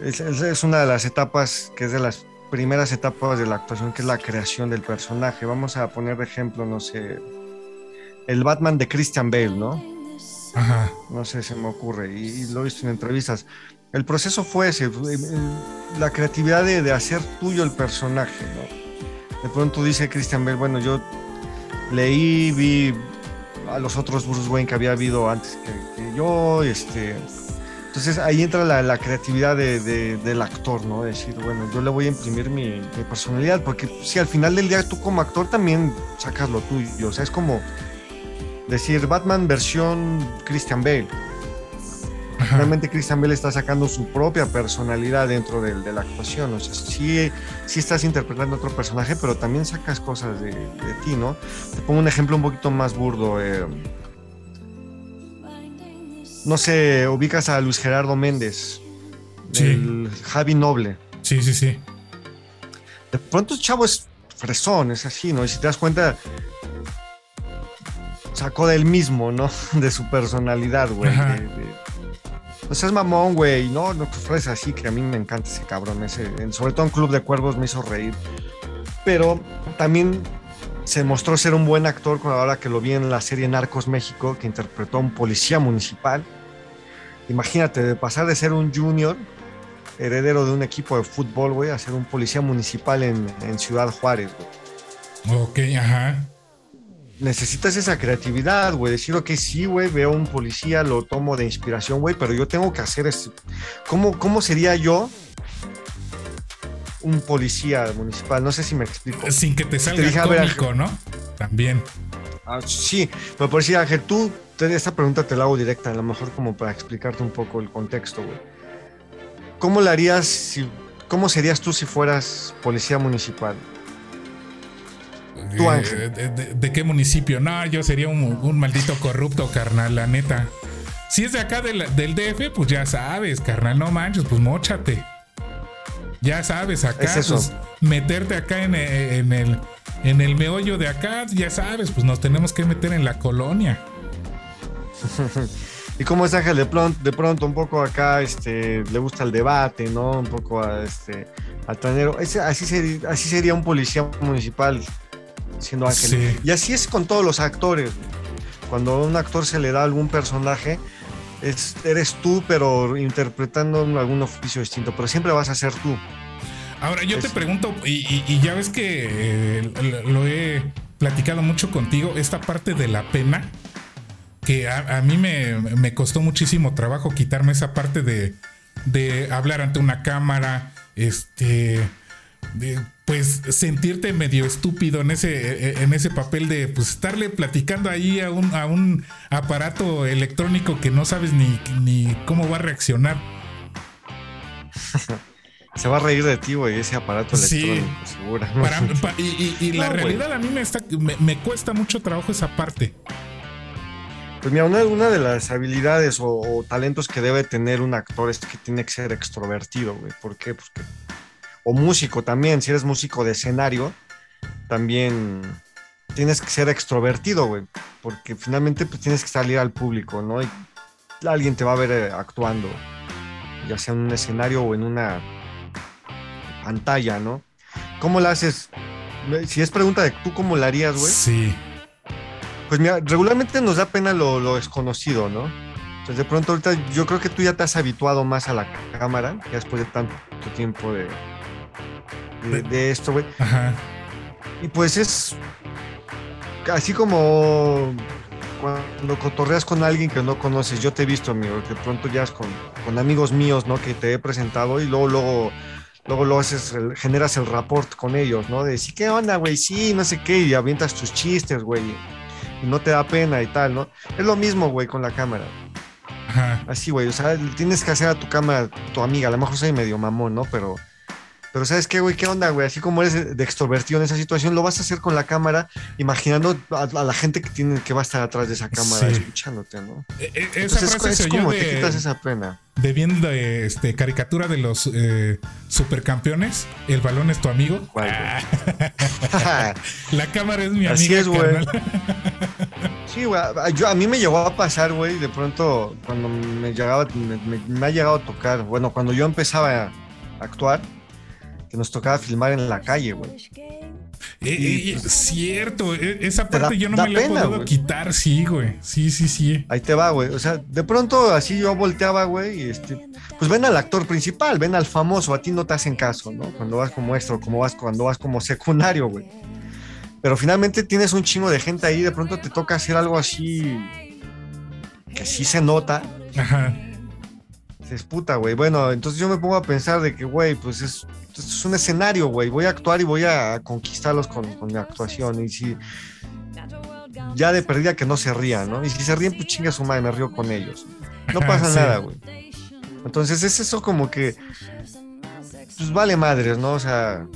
es, es una de las etapas que es de las primeras etapas de la actuación, que es la creación del personaje. Vamos a poner de ejemplo, no sé, el Batman de Christian Bale, ¿no? Ajá. No sé, se me ocurre, y, lo he visto en entrevistas. El proceso fue ese, la creatividad de, hacer tuyo el personaje, ¿no? De pronto dice Christian Bell, bueno, yo leí, vi a los otros Bruce Wayne que había habido antes que, yo, este... Entonces ahí entra la, creatividad del actor, ¿no? Decir, bueno, yo le voy a imprimir mi, personalidad, porque si al final del día tú como actor también sacas lo tuyo, o sea, es como decir Batman versión Christian Bale Realmente Christian Bale está sacando su propia personalidad dentro de, la actuación. O sea, sí, sí, estás interpretando otro personaje, pero también sacas cosas de, ti, ¿no? Te pongo un ejemplo un poquito más burdo. Eh, no sé, ubicas a Luis Gerardo Méndez, el Javi Noble. Sí, sí, sí. De pronto el chavo es fresón, es así, ¿no? Y si te das cuenta, sacó del mismo, ¿no? De su personalidad, güey. No seas mamón, güey. No, no es así, que a mí me encanta ese cabrón. Ese, sobre todo en Club de Cuervos me hizo reír. Pero también se mostró ser un buen actor ahora que lo vi en la serie Narcos México, que interpretó a un policía municipal. Imagínate, de pasar de ser un junior, heredero de un equipo de fútbol, güey, a ser un policía municipal en, Ciudad Juárez, güey. Ok, ajá. Necesitas esa creatividad, güey. Decir, ok, sí, güey, veo un policía, lo tomo de inspiración, güey, pero yo tengo que hacer esto. ¿Cómo, ¿Cómo sería yo un policía municipal? No sé si me explico. Sin que te salga cómico, ¿no? También. Ah, sí, pero por decir, Ángel, tú, esta pregunta te la hago directa, a lo mejor como para explicarte un poco el contexto, güey. ¿Cómo la harías si, cómo serías tú si fueras policía municipal? Tú, Ángel. De, qué municipio? No, yo sería un, maldito corrupto, carnal, la neta. Si es de acá del, DF, pues ya sabes, carnal, no manches, pues mochate. Ya sabes, acá, pues, meterte acá en, en, el, en el meollo de acá, ya sabes, pues nos tenemos que meter en la colonia. y como es Ángel, de pronto, de pronto un poco acá este, le gusta el debate, ¿no? Un poco a, este, altanero. así, sería, así sería un policía municipal siendo Ángel. Y así es con todos los actores. Cuando a un actor se le da algún personaje, es, eres tú, pero interpretando algún oficio distinto, pero siempre vas a ser tú. Ahora yo te pregunto, y, ya ves que eh, lo he platicado mucho contigo, esta parte de la pena, que a, mí me, costó muchísimo trabajo quitarme esa parte de, de hablar ante una cámara, este, pues sentirte medio estúpido en ese, en ese papel de pues estarle platicando ahí a un, a un aparato electrónico que no sabes ni, ni cómo va a reaccionar. Se va a reír de ti, güey, ese aparato electrónico, sí. y, la realidad a mí me, está, me, cuesta mucho trabajo esa parte. Pues mira, una, de las habilidades o, talentos que debe tener un actor es que tiene que ser extrovertido, güey. ¿Por qué? Pues o músico también, si eres músico de escenario, también tienes que ser extrovertido, güey. Porque finalmente pues, tienes que salir al público, ¿no? Y alguien te va a ver eh, actuando, ya sea en un escenario o en una pantalla, ¿no? ¿Cómo la haces? Si es pregunta de tú cómo la harías, güey. Sí. Pues mira, regularmente nos da pena lo, desconocido, ¿no? Entonces de pronto ahorita yo creo que tú ya te has habituado más a la cámara, ya después de tanto tiempo de, de, esto, güey. Ajá. Y pues es así como cuando cotorreas con alguien que no conoces, yo te he visto, amigo, que de pronto ya es con, con amigos míos, ¿no? Que te he presentado y luego, luego luego lo haces, generas el rapport con ellos, ¿no? De decir, ¿qué onda, güey? Sí, no sé qué, y avientas tus chistes, güey. Y no te da pena y tal, ¿no? Es lo mismo, güey, con la cámara. Ajá. Así, güey, o sea, tienes que hacer a tu cámara tu amiga. A lo mejor soy medio mamón, ¿no? Pero pero ¿sabes qué, güey? ¿Qué onda, güey? Así como eres de extrovertido en esa situación, lo vas a hacer con la cámara, imaginando a, la gente que tiene que va a estar atrás de esa cámara escuchándote, ¿no? E, frase es, como te quitas esa pena. De viendo este, caricatura de los eh, supercampeones, el balón es tu amigo. la cámara es mi amiga. Así es, güey. Sí, güey. a mí me llegó a pasar, güey, de pronto, cuando me llegaba, me, ha llegado a tocar, bueno, cuando yo empezaba a actuar, que nos tocaba filmar en la calle, güey. Eh, eh, cierto, e, esa parte yo no me la he podido quitar, sí, güey. Sí, sí, sí. Ahí te va, güey. O sea, de pronto así yo volteaba, güey, y este, pues ven al actor principal, ven al famoso, a ti no te hacen caso, ¿no? Cuando vas como extra, como vas, cuando vas como secundario, güey. Pero finalmente tienes un chingo de gente ahí, de pronto te toca hacer algo así que sí se nota. Ajá. Se esputa, güey. Bueno, entonces yo me pongo a pensar de que, güey, pues es es un escenario, güey. Voy a actuar y voy a conquistarlos con, mi actuación. Y si ya de perdida que no se rían, ¿no? Y si se ríen, pues chinga su madre, me río con ellos. No pasa nada, güey. Entonces es eso como que, pues vale madres, ¿no? O sea,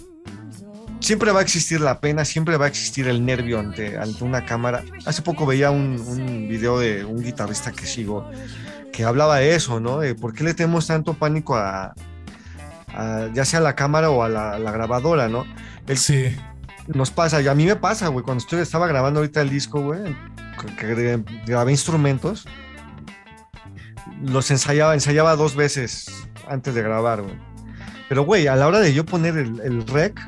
siempre va a existir la pena, siempre va a existir el nervio ante, ante una cámara. Hace poco veía un, un, video de un guitarrista que sigo que hablaba de eso, ¿no? De por qué le tenemos tanto pánico a, ya sea a la cámara o a la, grabadora, ¿no? sí. Nos pasa, y a mí me pasa, güey, cuando estoy, estaba grabando ahorita el disco, güey, que grabé instrumentos, los ensayaba, ensayaba dos veces antes de grabar, güey. Pero, güey, a la hora de yo poner el, rec,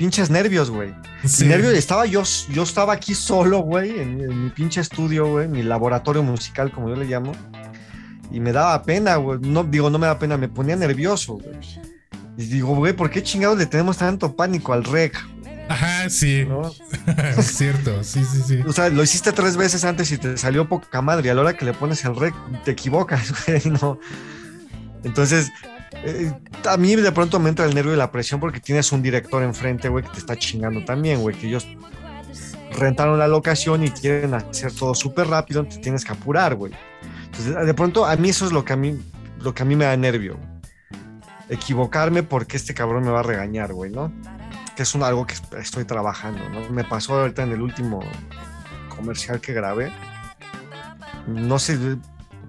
pinches nervios, güey. Sí. Nervios, estaba yo, yo estaba aquí solo, güey, en, en, mi pinche estudio, güey, mi laboratorio musical, como yo le llamo y me daba pena, güey. No, digo, no me da pena, me ponía nervioso, güey. Y digo, güey, ¿por qué chingados le tenemos tanto pánico al rec? Ajá, sí. es cierto, sí, sí, sí. O sea, lo hiciste tres veces antes y te salió poca madre. Y a la hora que le pones el rec, te equivocas, güey, no. Entonces, eh, a mí de pronto me entra el nervio y la presión porque tienes un director enfrente, güey, que te está chingando también, güey, que ellos rentaron la locación y quieren hacer todo súper rápido, te tienes que apurar, güey. Entonces, de pronto, a mí eso es lo que a mí, lo que a mí me da nervio. Equivocarme porque este cabrón me va a regañar, güey, ¿no? Que es un, algo que estoy trabajando, ¿no? Me pasó ahorita en el último comercial que grabé. No sé,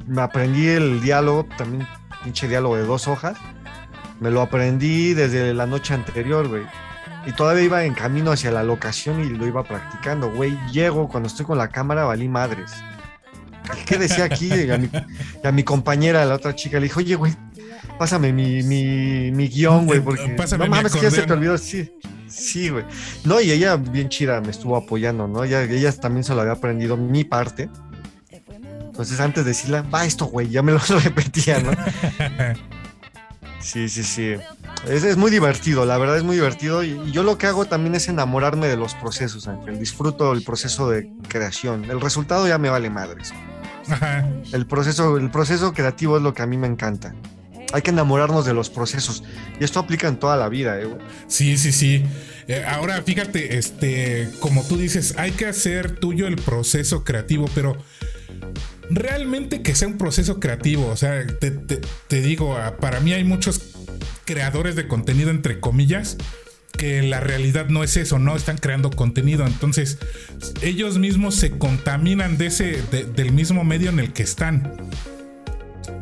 me aprendí el diálogo, también pinche diálogo de dos hojas. Me lo aprendí desde la noche anterior, güey. Y todavía iba en camino hacia la locación y lo iba practicando, güey. Llego, cuando estoy con la cámara, valí madres. ¿Qué decía aquí? Y a, mi, a mi compañera, la otra chica, le dijo, oye, güey, pásame mi, mi, mi guion, güey, porque Pásame no mames, que ya se te olvidó, sí. Sí, güey. No, y ella bien chida me estuvo apoyando, ¿no? Ella, ella también se lo había aprendido mi parte. Entonces antes de decirle, va esto, güey, ya me lo repetía, ¿no? Sí, sí, sí. Es, es muy divertido, la verdad es muy divertido. Y, y yo lo que hago también es enamorarme de los procesos, Ángel. Disfruto el proceso de creación. El resultado ya me vale madres. Ajá. El proceso, el proceso creativo es lo que a mí me encanta. Hay que enamorarnos de los procesos. Y esto aplica en toda la vida, ¿eh? güey? Sí, sí, sí. Eh, ahora, fíjate, este, como tú dices, hay que hacer tuyo el proceso creativo, pero realmente que sea un proceso creativo. O sea, te, te- digo, ah, para mí hay muchos creadores de contenido, entre comillas, que la realidad no es eso, no están creando contenido. Entonces, ellos mismos se contaminan de ese, de- del mismo medio en el que están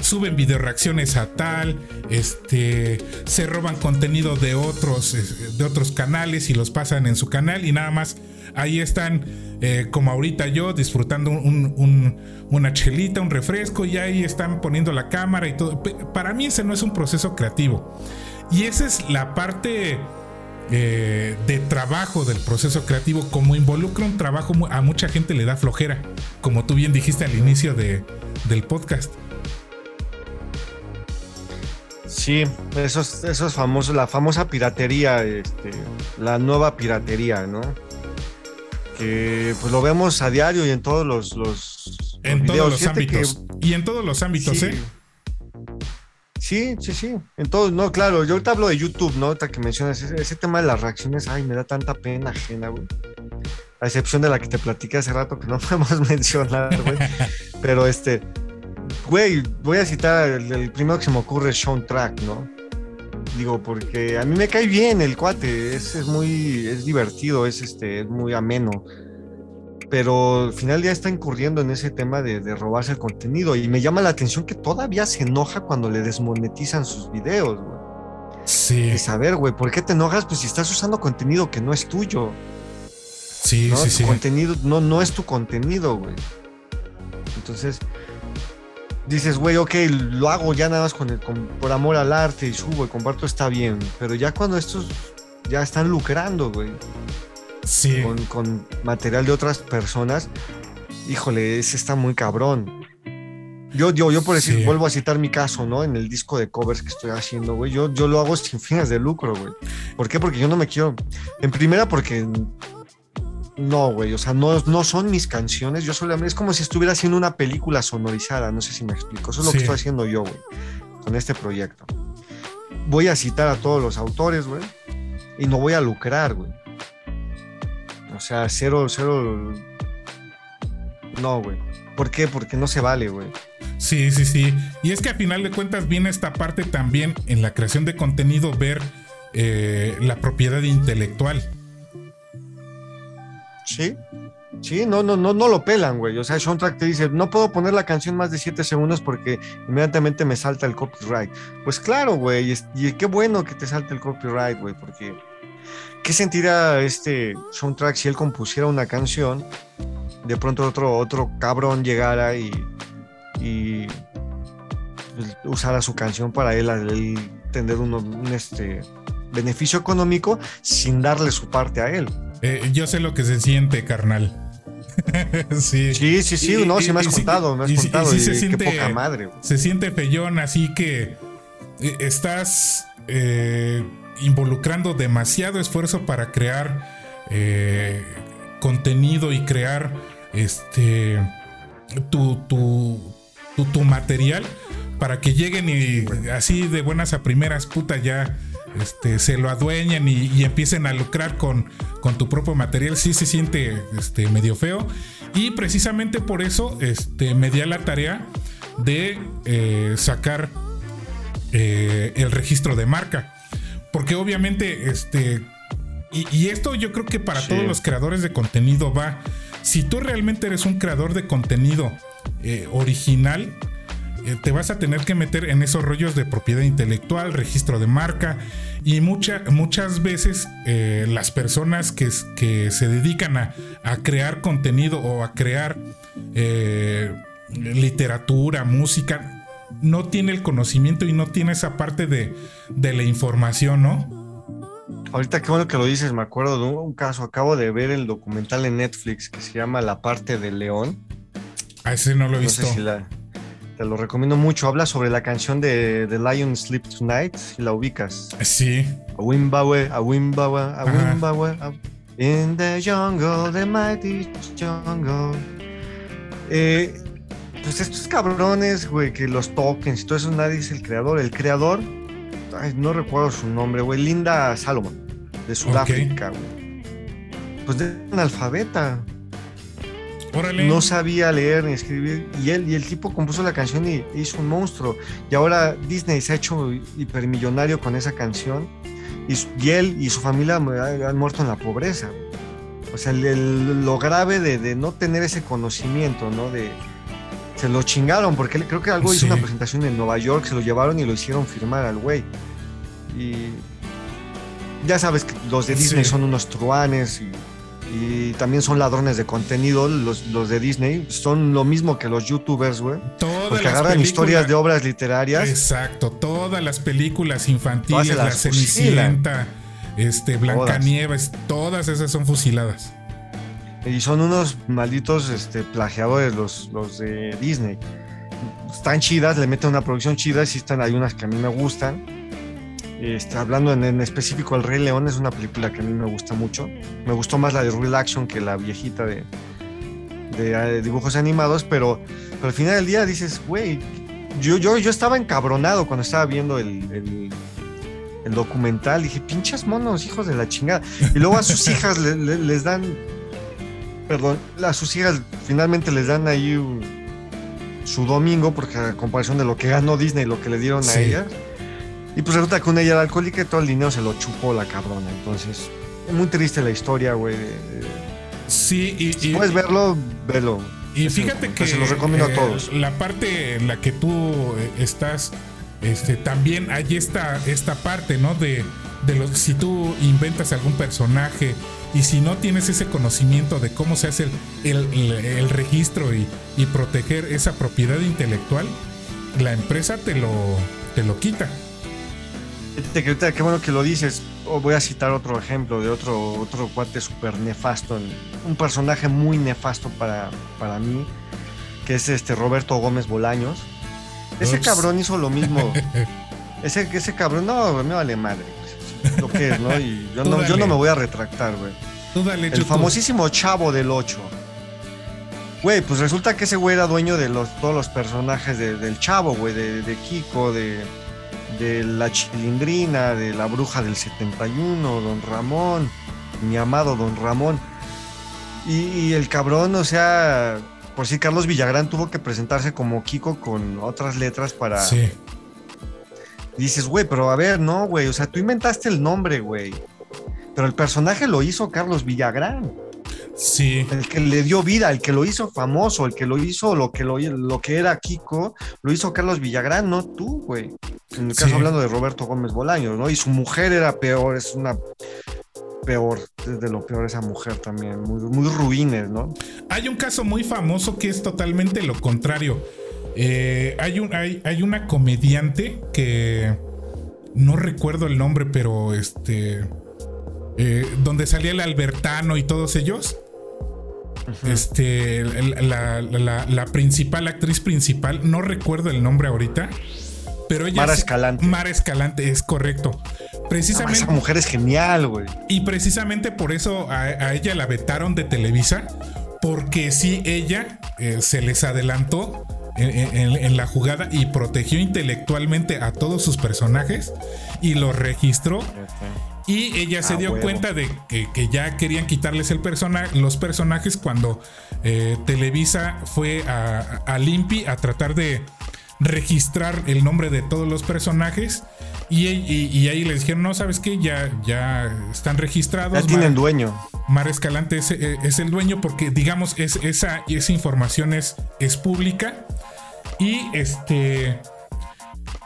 suben video reacciones a tal, este, se roban contenido de otros, de otros canales y los pasan en su canal y nada más ahí están, eh, como ahorita yo, disfrutando un- un- una chelita, un refresco y ahí están poniendo la cámara y todo. Para mí ese no es un proceso creativo. Y esa es la parte eh, de trabajo del proceso creativo. Como involucra un trabajo, a mucha gente le da flojera, como tú bien dijiste al inicio de- del podcast. Sí, eso es, eso es famoso, la famosa piratería, este, la nueva piratería, ¿no? Que pues lo vemos a diario y en todos los, los, En los todos videos. los Fíjate que- ámbitos. Y en todos los ámbitos, sí. ¿eh? Sí, sí, sí. En todos, no, claro, yo ahorita hablo de YouTube, ¿no? Ahorita que mencionas ese, ese tema de las reacciones, ay, me da tanta pena ajena, güey. A excepción de la que te platiqué hace rato que no podemos mencionar, güey. Pero este, güey, voy a citar el, el primero que se me ocurre, Sean Track, ¿no? Digo, porque a mí me cae bien el cuate, es, es muy, es divertido, es este, es muy ameno. Pero al final ya está incurriendo en ese tema de, de robarse el contenido. Y me llama la atención que todavía se enoja cuando le desmonetizan sus videos, güey. Sí, Y saber, güey, ¿por qué te enojas? Pues si estás usando contenido que no es tuyo. sí, ¿no? sí, Tu sí. contenido no, no es tu contenido, güey. Entonces, dices, güey, ok, lo hago ya nada más con el- con- por amor al arte y subo y comparto, está bien. Pero ya cuando estos ya están lucrando, güey, Sí, con, con material de otras personas, híjole, ese está muy cabrón. Yo, yo, yo por decir, Sí. vuelvo a citar mi caso, ¿no? En el disco de covers que estoy haciendo, güey. Yo, yo lo hago sin fines de lucro, güey. ¿Por qué? Porque yo no me quiero. En primera, porque. No, güey. O sea, no, no son mis canciones. Yo solamente. Es como si estuviera haciendo una película sonorizada. No sé si me explico. Eso es lo Sí. que estoy haciendo yo, güey. Con este proyecto. Voy a citar a todos los autores, güey. Y no voy a lucrar, güey. O sea, cero, cero. No, güey. ¿Por qué? Porque no se vale, güey. sí, sí, sí. Y es que a final de cuentas viene esta parte también en la creación de contenido, ver eh, la propiedad intelectual. Sí. Sí, no, no, no, no lo pelan, güey. O sea, Sean Track te dice, no puedo poner la canción más de 7 segundos porque inmediatamente me salta el copyright. Pues claro, güey. Y qué bueno que te salte el copyright, güey, porque ¿qué sentiría este Sean Track si él compusiera una canción? De pronto otro, otro cabrón llegara y, y pues, usara su canción para él, él tener un, un, este, beneficio económico sin darle su parte a él. Eh, yo sé lo que se siente, carnal. sí. Sí, sí, sí, Y- no, sí me has y contado, me has y contado. y se qué siente- poca madre, güey. Se siente feyón, así que eh, estás eh, involucrando demasiado esfuerzo para crear eh, contenido y crear este tu, tu, tu, material para que lleguen y así de buenas a primeras, puta, ya este, se lo adueñen y, empiecen a lucrar con, con, tu propio material, sí se siente este, medio feo. Y precisamente por eso este, me di a la tarea de eh, sacar eh, el registro de marca. Porque obviamente, este, y, esto yo creo que para todos los creadores de contenido va. Si tú realmente eres un creador de contenido eh, original, te vas a tener que meter en esos rollos de propiedad intelectual, registro de marca y muchas veces eh, las personas que, que, se dedican a, crear contenido o a crear literatura, música, no tiene el conocimiento y no tiene esa parte de, de la información, ¿no? Ahorita qué bueno que lo dices, me acuerdo de un caso, acabo de ver el documental en Netflix que se llama La parte del león. A ese no lo he visto. Te lo recomiendo mucho. Habla sobre la canción de The Lion Sleep Tonight, si la ubicas. Sí. A Wimbawe, a Wimbawe, a Wimbawe, in the jungle, the mighty jungle. Eh, pues estos cabrones, güey, que los tokens y todo eso, nadie es el creador. El creador no recuerdo su nombre, güey, Linda Salomon, de Sudáfrica, güey. Pues de analfabeta. Órale. No sabía leer ni escribir. Y él, y el tipo compuso la canción y hizo un monstruo. Y ahora Disney se ha hecho hipermillonario con esa canción. Y, él y su familia han muerto en la pobreza. O sea, lo grave de, no tener ese conocimiento, ¿no? De, se lo chingaron, porque creo que algo hizo una presentación en Nueva York, se lo llevaron y lo hicieron firmar al güey. Y ya sabes que los de Disney son unos truanes y, también son ladrones de contenido. Los, los, de Disney son lo mismo que los youtubers, güey. Porque agarran historias de obras literarias. Exacto, todas las películas infantiles, La Cenicienta, este, Blancanieves, todas esas son fusiladas. Y son unos malditos este, plagiadores los, los de Disney. Están chidas, le meten una producción chida, sí están, hay unas que a mí me gustan. Este, hablando en, específico, El Rey León es una película que a mí me gusta mucho. Me gustó más la de Real Action que la viejita de, de, eh, dibujos animados, pero, al final del día dices, güey, yo, yo, yo estaba encabronado cuando estaba viendo el, el, documental. Dije, pinches monos, hijos de la chingada. Y luego a sus hijas les dan perdón, a sus hijas finalmente les dan ahí su domingo, porque a comparación de lo que ganó Disney, lo que le dieron a ella. Y pues resulta que una ella era alcohólica y todo el dinero se lo chupó la cabrona. Entonces, es muy triste la historia, güey. Sí, y. Si puedes verlo, velo. Y fíjate que. Se los recomiendo a eh, todos. La parte en la que tú eh, estás, este, también hay esta, esta parte, ¿no? De, de los. Si tú inventas algún personaje y si no tienes ese conocimiento de cómo se hace el, registro y, proteger esa propiedad intelectual, la empresa te lo, te lo quita. Qué bueno que lo dices. Voy a citar otro ejemplo de otro, otro cuate súper nefasto, un personaje muy nefasto para, para mí, que es este Roberto Gómez Bolaños. Ese cabrón hizo lo mismo. ese, ese cabrón, no, me vale madre lo que es, ¿no? Y yo, no, yo no me voy a retractar, güey. El famosísimo Chavo del 8. Güey, pues resulta que ese güey era dueño de los, todos los personajes del Chavo, güey, de, Kiko, de, de la Chilindrina, de la Bruja del 71, Don Ramón, mi amado Don Ramón. Y, el cabrón, o sea, por si Carlos Villagrán tuvo que presentarse como Kiko con otras letras para, sí dices, güey, pero a ver, no, güey, o sea, tú inventaste el nombre, güey. Pero el personaje lo hizo Carlos Villagrán. Sí. El que le dio vida, el que lo hizo famoso, el que lo hizo lo que, lo, lo que era Kiko, lo hizo Carlos Villagrán, no tú, güey. En el caso hablando de Roberto Gómez Bolaños, ¿no? Y su mujer era peor, es una peor, de lo peor esa mujer también, muy, muy ruines, ¿no? Hay un caso muy famoso que es totalmente lo contrario. Eh, hay, un, hay, hay, una comediante que no recuerdo el nombre, pero este. Eh, donde salía el Albertano y todos ellos. Este, la, la, principal, actriz principal, no recuerdo el nombre ahorita, pero ella. Mara Escalante. Mara Escalante, es correcto. precisamente. esa mujer es genial, güey. Y precisamente por eso a, ella la vetaron de Televisa, porque sí, ella eh, se les adelantó en, la jugada y protegió intelectualmente a todos sus personajes y los registró. Y ella se ah, dio cuenta de que, ya querían quitarles el los personajes cuando eh, Televisa fue a, a Limpi a tratar de registrar el nombre de todos los personajes. Y, ahí les dijeron, no, ¿sabes qué? Ya, ya están registrados. Ya tienen dueño. Mar Escalante es, eh, es, el dueño porque, digamos, es, esa, esa información es, es pública. Y este,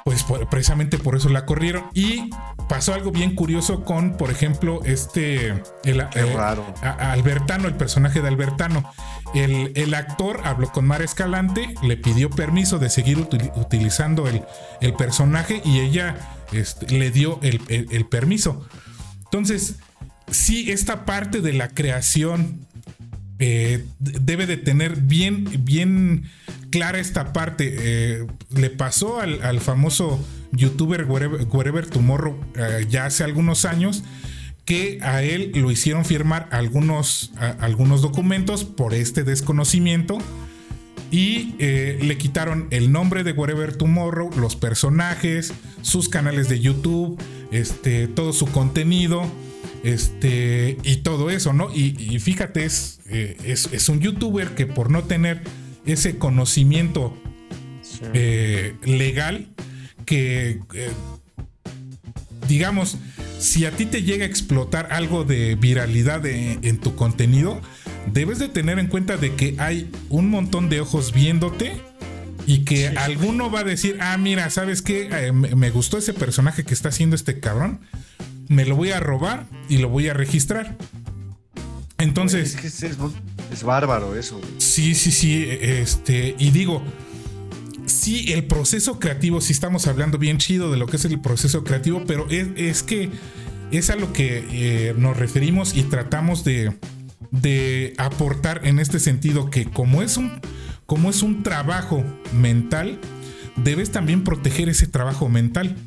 pues precisamente por eso la corrieron. Y pasó algo bien curioso con, por ejemplo, este, el, eh, raro. Albertano, el personaje de Albertano. El, actor habló con Mar Escalante, le pidió permiso de seguir utilizando el, el, personaje y ella este, le dio el, el permiso. Entonces, sí, esta parte de la creación eh, debe de tener bien, bien clara esta parte. Eh, le pasó al, famoso youtuber Wherever, Tomorrow eh, ya hace algunos años que a él lo hicieron firmar algunos, algunos documentos por este desconocimiento y le quitaron el nombre de Wherever Tomorrow, los personajes, sus canales de YouTube, este, todo su contenido este, y todo eso, ¿no? Y, fíjate, eh, es, es, un youtuber que por no tener ese conocimiento eh, legal, que eh, digamos, si a ti te llega a explotar algo de viralidad en tu contenido, debes de tener en cuenta de que hay un montón de ojos viéndote y que alguno va a decir, ah, mira, ¿sabes qué? me gustó ese personaje que está haciendo este cabrón me lo voy a robar y lo voy a registrar. Entonces. Es, bárbaro eso. Sí, sí, sí. Este, y digo, sí, el proceso creativo, sí estamos hablando bien chido de lo que es el proceso creativo, pero es, que es a lo que eh, nos referimos y tratamos de, aportar en este sentido que como es un, como es un trabajo mental, debes también proteger ese trabajo mental.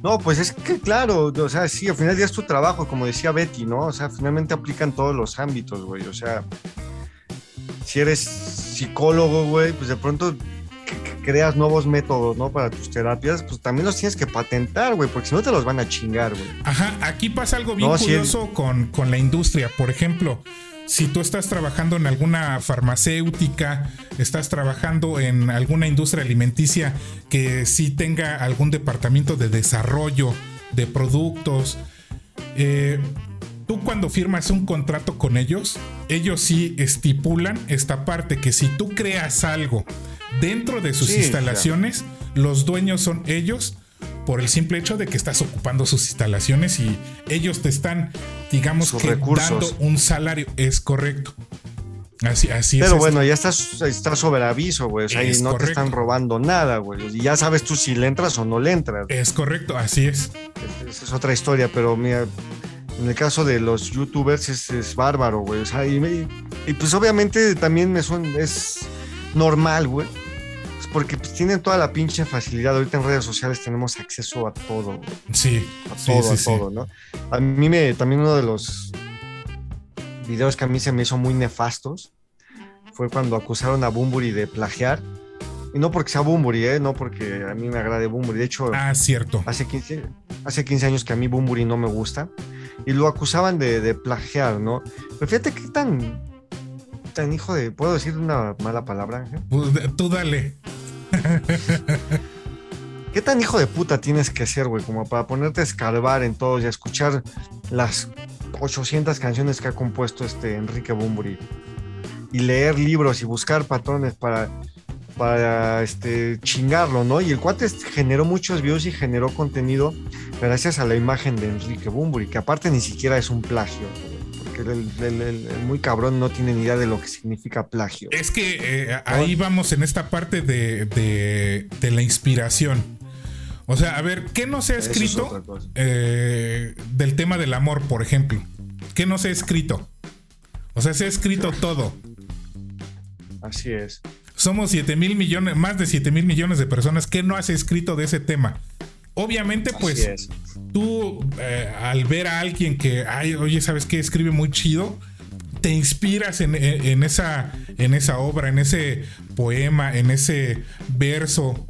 No, pues es que claro, o sea, sí, al final ya es tu trabajo, como decía Betty, ¿no? O sea, finalmente aplican todos los ámbitos, güey. O sea, si eres psicólogo, güey, pues de pronto creas nuevos métodos, ¿no? Para tus terapias, pues también los tienes que patentar, güey, porque si no te los van a chingar, güey. Ajá, aquí pasa algo bien curioso con, con la industria. Por ejemplo, si tú estás trabajando en alguna farmacéutica, estás trabajando en alguna industria alimenticia que sí tenga algún departamento de desarrollo de productos, eh, tú cuando firmas un contrato con ellos, ellos sí estipulan esta parte que si tú creas algo dentro de sus instalaciones, los dueños son ellos por el simple hecho de que estás ocupando sus instalaciones y ellos te están, digamos que dando un salario. Es correcto. Así, así Pero bueno, ya estás, estás sobre aviso, güey. O sea, y no te están robando nada, güey. Y ya sabes tú si le entras o no le entras. Es correcto, así es. Esa es otra historia, pero mira, en el caso de los youtubers es, bárbaro, güey. O sea, y, y, pues obviamente también me son, es normal, güey porque pues, tienen toda la pinche facilidad. Ahorita en redes sociales tenemos acceso a todo. Sí. A todo, a todo, ¿no? A mí me, también uno de los videos que a mí se me hizo muy nefastos fue cuando acusaron a Bumburi de plagiar. Y no porque sea Bumburi, ¿eh? No porque a mí me agrade Bumburi. De hecho, ah, cierto. Hace 15, hace 15 años que a mí Bumburi no me gusta. Y lo acusaban de, de plagiar, ¿no? Pero fíjate qué tan, tan hijo de... ¿Puedo decir una mala palabra? Pues, tú dale. ¿Qué tan hijo de puta tienes que ser, güey? Como para ponerte a escarbar en todos y a escuchar las 800 canciones que ha compuesto este Enrique Bumburi. Y leer libros y buscar patrones para, para este, chingarlo, ¿no? Y el cuate generó muchos views y generó contenido gracias a la imagen de Enrique Bumburi, que aparte ni siquiera es un plagio el, muy cabrón no tiene ni idea de lo que significa plagio. Es que eh, ahí vamos en esta parte de, la inspiración. O sea, a ver, ¿qué no se ha escrito eh, del tema del amor, por ejemplo? ¿Qué no se ha escrito? O sea, se ha escrito todo. Así es. Somos 7 mil millones, más de 7 mil millones de personas. ¿Qué no has escrito de ese tema? Obviamente, pues tú eh, al ver a alguien que, ay, oye, ¿sabes qué? Escribe muy chido, te inspiras en, esa, en esa obra, en ese poema, en ese verso.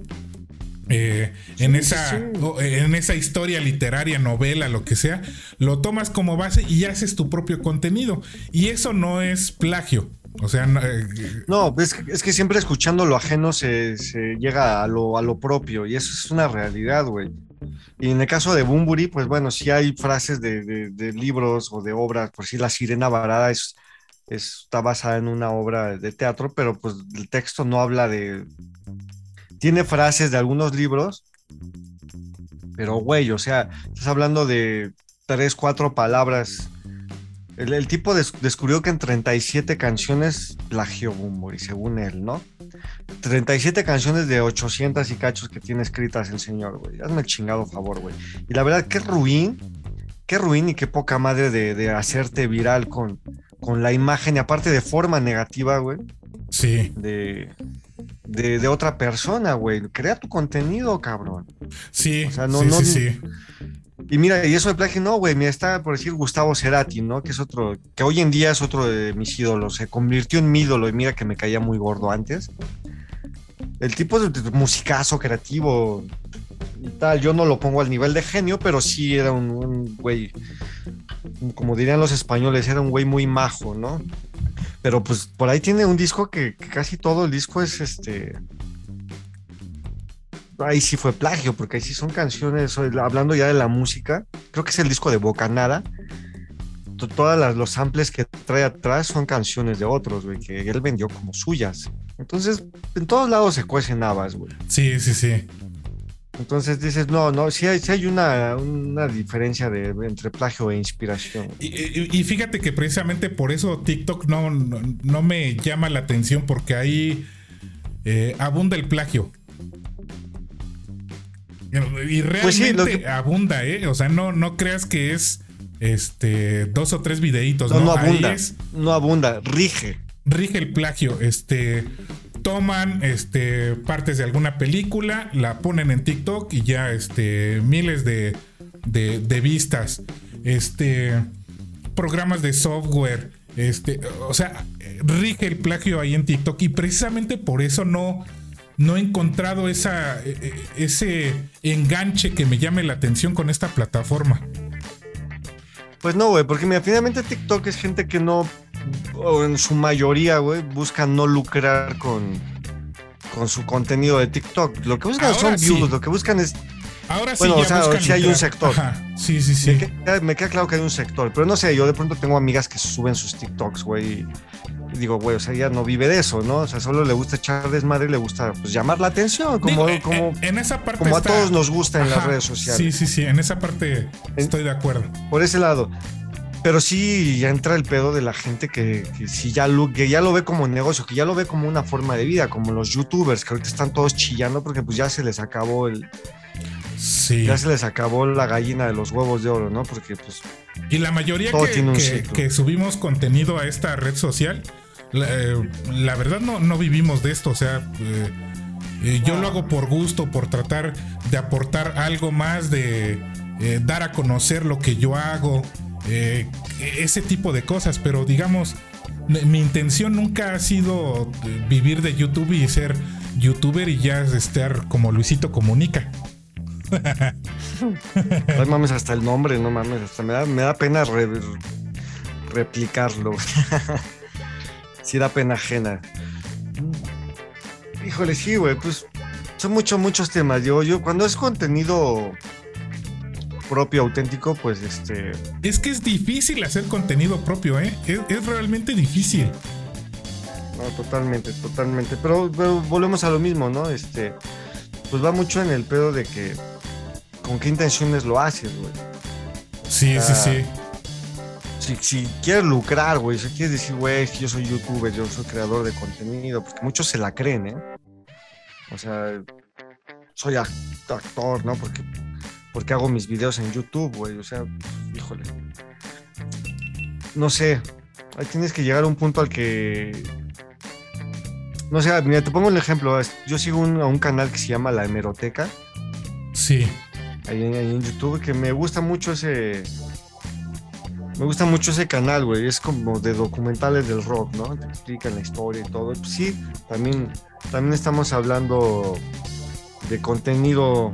Eh, en, esa, en esa historia literaria, novela, lo que sea, lo tomas como base y haces tu propio contenido. Y eso no es plagio. O sea, no, eh, es, que siempre escuchando lo ajeno se, llega a lo, a lo propio y eso es una realidad, güey. Y en el caso de Bumburi, pues bueno, sí hay frases de, libros o de obras, por si La Sirena Varada es, está basada en una obra de teatro, pero pues el texto no habla de... Tiene frases de algunos libros, pero güey, o sea, estás hablando de tres, cuatro palabras el, tipo descubrió que en 37 canciones plagió Bumburi, según él, ¿no? 37 canciones de 800 y cachos que tiene escritas el señor, güey. Hazme el chingado favor, güey. Y la verdad, qué ruin, qué ruin y qué poca madre de, hacerte viral con, con la imagen y aparte de forma negativa, güey. Sí. De, de, otra persona, güey. Crea tu contenido, cabrón. Sí, o sea, no, sí, no, sí, sí. Y mira, y eso de plagio, no, güey, me está por decir Gustavo Cerati, ¿no? Que es otro, que hoy en día es otro de mis ídolos, se convirtió en mi ídolo y mira que me caía muy gordo antes. El tipo de, musicazo, creativo y tal, yo no lo pongo al nivel de genio, pero sí era un, güey, como dirían los españoles, era un güey muy majo, ¿no? Pero pues por ahí tiene un disco que casi todo el disco es este ahí sí fue plagio, porque ahí sí son canciones, hablando ya de la música, creo que es el disco de Bocanada. Todas los samples que trae atrás son canciones de otros, güey, que él vendió como suyas. Entonces, en todos lados se cuecen habas, güey. Sí, sí, sí. Entonces dices, no, no, sí hay, hay una, una, diferencia de, entre plagio e inspiración. Y, fíjate que precisamente por eso TikTok no, no, me llama la atención, porque ahí eh, abunda el plagio. Y pues realmente abunda, ¿eh? O sea, no, no creas que es este dos o tres videitos. No, no, abunda. no abunda, rige. Rige el plagio. Este. Toman este, partes de alguna película, la ponen en TikTok y ya este, miles de, de, de vistas. Este. Programas de software. Este. O sea, rige el plagio ahí en TikTok. Y precisamente por eso no no he encontrado esa, e, e, ese enganche que me llame la atención con esta plataforma. Pues no, güey, porque mira, finalmente TikTok es gente que no, o en su mayoría, güey, busca no lucrar con, con su contenido de TikTok. Lo que buscan son views, lo que buscan es Ahora sí. Bueno, o sea, sí hay un sector. Sí, sí, sí. Me queda, claro que hay un sector, pero no sé, yo de pronto tengo amigas que suben sus TikToks, güey. Digo, güey, o sea, ella no vive de eso, ¿no? O sea, solo le gusta echar desmadre y le gusta pues, llamar la atención, como, eh, como, en esa parte como a todos nos gusta en las redes sociales. Sí, sí, sí, en esa parte estoy de acuerdo. Por ese lado. Pero sí ya entra el pedo de la gente que, si ya lo, que ya lo ve como negocio, que ya lo ve como una forma de vida, como los youtubers que ahorita están todos chillando porque pues ya se les acabó el, ya se les acabó la gallina de los huevos de oro, ¿no? Porque pues... Y la mayoría que, subimos contenido a esta red social, la, eh, verdad no, no, vivimos de esto, o sea... Eh, eh, yo lo hago por gusto, por tratar de aportar algo más, de dar a conocer lo que yo hago, ese tipo de cosas, pero digamos, mi intención nunca ha sido vivir de YouTube y ser youtuber y ya estar como Luisito Comunica. No mames, hasta el nombre, no mames, hasta me da, me da pena replicarlo. sí da pena ajena. Híjole, sí, güey, pues son muchos, muchos temas. Yo, yo, cuando es contenido propio, auténtico, pues este. Es que es difícil hacer contenido propio, ¿eh? Es, es realmente difícil. No, totalmente, totalmente. Pero, pero, volvemos a lo mismo, ¿no? Este. Pues va mucho en el pedo de que con qué intenciones lo haces, güey. Sí, sí, sí. Si, si, quieres lucrar, güey, si quieres decir, güey, yo soy youtuber, yo soy creador de contenido, porque muchos se la creen, ¿eh? O sea, soy actor, ¿no? Porque, porque hago mis videos en YouTube, güey, o sea, híjole. No sé, ahí tienes que llegar a un punto al que... No sé, mira, te pongo un ejemplo. Yo sigo a un canal que se llama La Hemeroteca. Sí ahí, en YouTube, que me gusta mucho ese. Me gusta mucho ese canal, güey. Es como de documentales del rock, ¿no? Te explican la historia y todo. Pues sí, también, también estamos hablando de contenido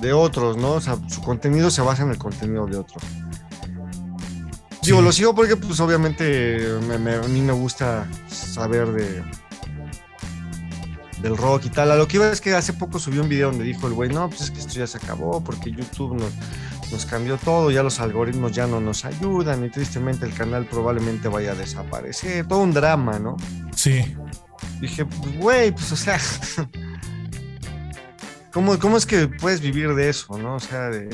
de otros, ¿no? O sea, su contenido se basa en el contenido de otros. Digo, lo sigo porque, pues, obviamente, a mí me gusta saber de, del rock y tal. A lo que iba es que hace poco subió un video donde dijo el güey, no, pues es que esto ya se acabó porque YouTube nos, nos cambió todo, ya los algoritmos ya no nos ayudan y tristemente el canal probablemente vaya a desaparecer. Todo un drama, ¿no? Sí. Dije, pues güey, pues o sea, ¿cómo, ¿cómo es que puedes vivir de eso, no? O sea, de...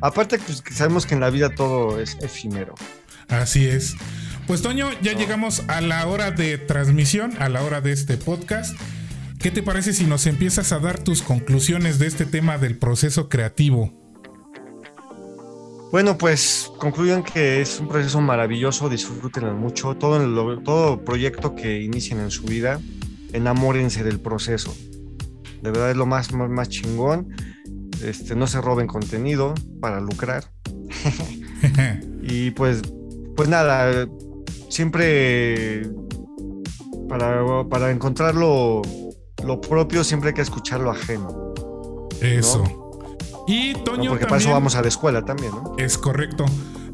Aparte, pues sabemos que en la vida todo es efímero. Así es. Pues Toño, ya llegamos a la hora de transmisión, a la hora de este podcast. ¿Qué te parece si nos empiezas a dar tus conclusiones de este tema del proceso creativo? Bueno, pues concluyan que es un proceso maravilloso, disfrútenlo mucho. Todo, todo proyecto que inicien en su vida, enamórense del proceso. De verdad es lo más, más, más chingón. Este, no se roben contenido para lucrar. y pues, pues nada, siempre para, para encontrar lo, propio siempre hay que escuchar lo ajeno. Eso. Y Toño. porque para eso vamos a la escuela también, ¿no? Es correcto.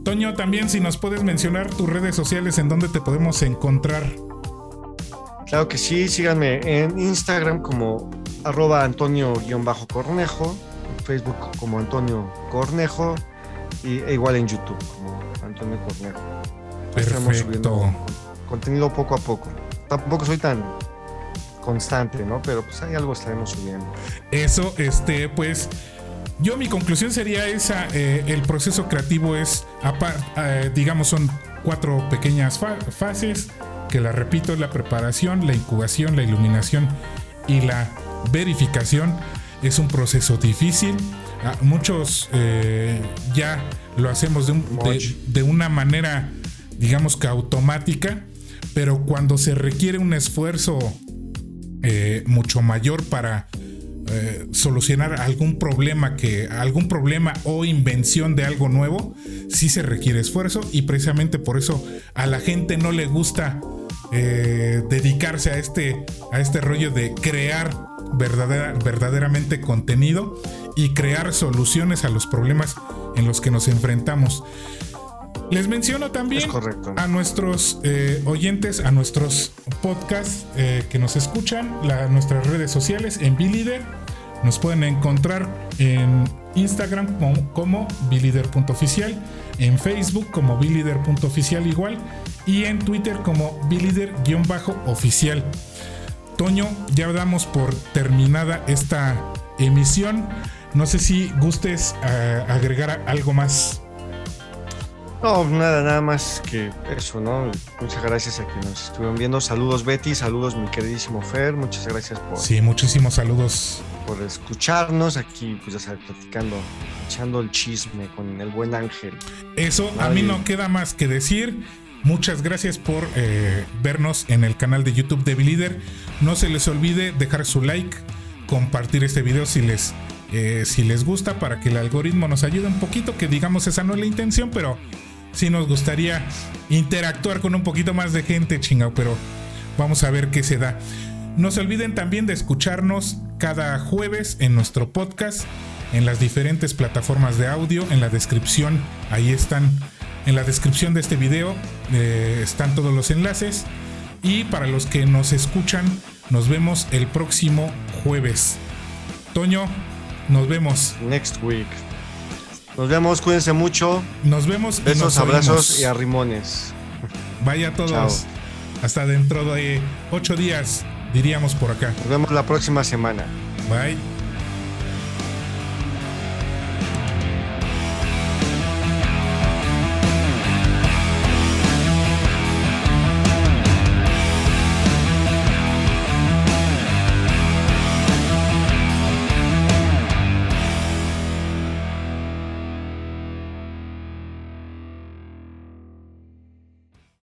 Toño, también si nos puedes mencionar tus redes sociales en donde te podemos encontrar. Claro que sí, síganme en Instagram como arroba Antonio-Cornejo, en Facebook como Antonio Cornejo y, e igual en YouTube como Antonio Cornejo. Estamos subiendo contenido poco a poco. Tampoco soy tan constante, ¿no? Pero pues hay algo estaremos subiendo. Eso, este, pues. Yo mi conclusión sería esa, eh, el proceso creativo es, eh, digamos, son cuatro pequeñas fases, que la repito, la preparación, la incubación, la iluminación y la verificación. Es un proceso difícil. Ah, muchos eh, ya lo hacemos de, de una manera digamos que automática, pero cuando se requiere un esfuerzo eh, mucho mayor para eh, solucionar algún problema que algún problema o invención de algo nuevo sí se requiere esfuerzo y precisamente por eso a la gente no le gusta eh, dedicarse a este a este rollo de crear verdaderamente contenido y crear soluciones a los problemas en los que nos enfrentamos. Les menciono también a nuestros eh, oyentes, a nuestros podcasts eh, que nos escuchan, nuestras redes sociales en Bilider. Nos pueden encontrar en Instagram como, como bilider.oficial, en Facebook como bilider.oficial igual y en Twitter como bilider-oficial. Toño, ya damos por terminada esta emisión. No sé si gustes eh, agregar algo más no, nada, nada más que eso, ¿no? Muchas gracias a quienes nos estuvieron viendo. Saludos Betty, saludos mi queridísimo Fer, muchas gracias por... Sí, muchísimos saludos. Por escucharnos aquí, pues ya sabes, platicando, echando el chisme con el buen Ángel. Eso, a mí no queda más que decir. Muchas gracias por eh, vernos en el canal de YouTube de Bilider. No se les olvide dejar su like, compartir este video si les, eh, si les gusta para que el algoritmo nos ayude un poquito, que digamos esa no es la intención, pero sí nos gustaría interactuar con un poquito más de gente, chingao, pero vamos a ver qué se da. No se olviden también de escucharnos cada jueves en nuestro podcast, en las diferentes plataformas de audio, en la descripción, ahí están, en la descripción de este video eh, están todos los enlaces. Y para los que nos escuchan, nos vemos el próximo jueves. Toño, nos vemos. Next week. Nos vemos, cuídense mucho. Nos vemos. Besos, abrazos y arrimones. Vaya a todos. Hasta dentro de ocho días, diríamos por acá. Nos vemos la próxima semana. Bye.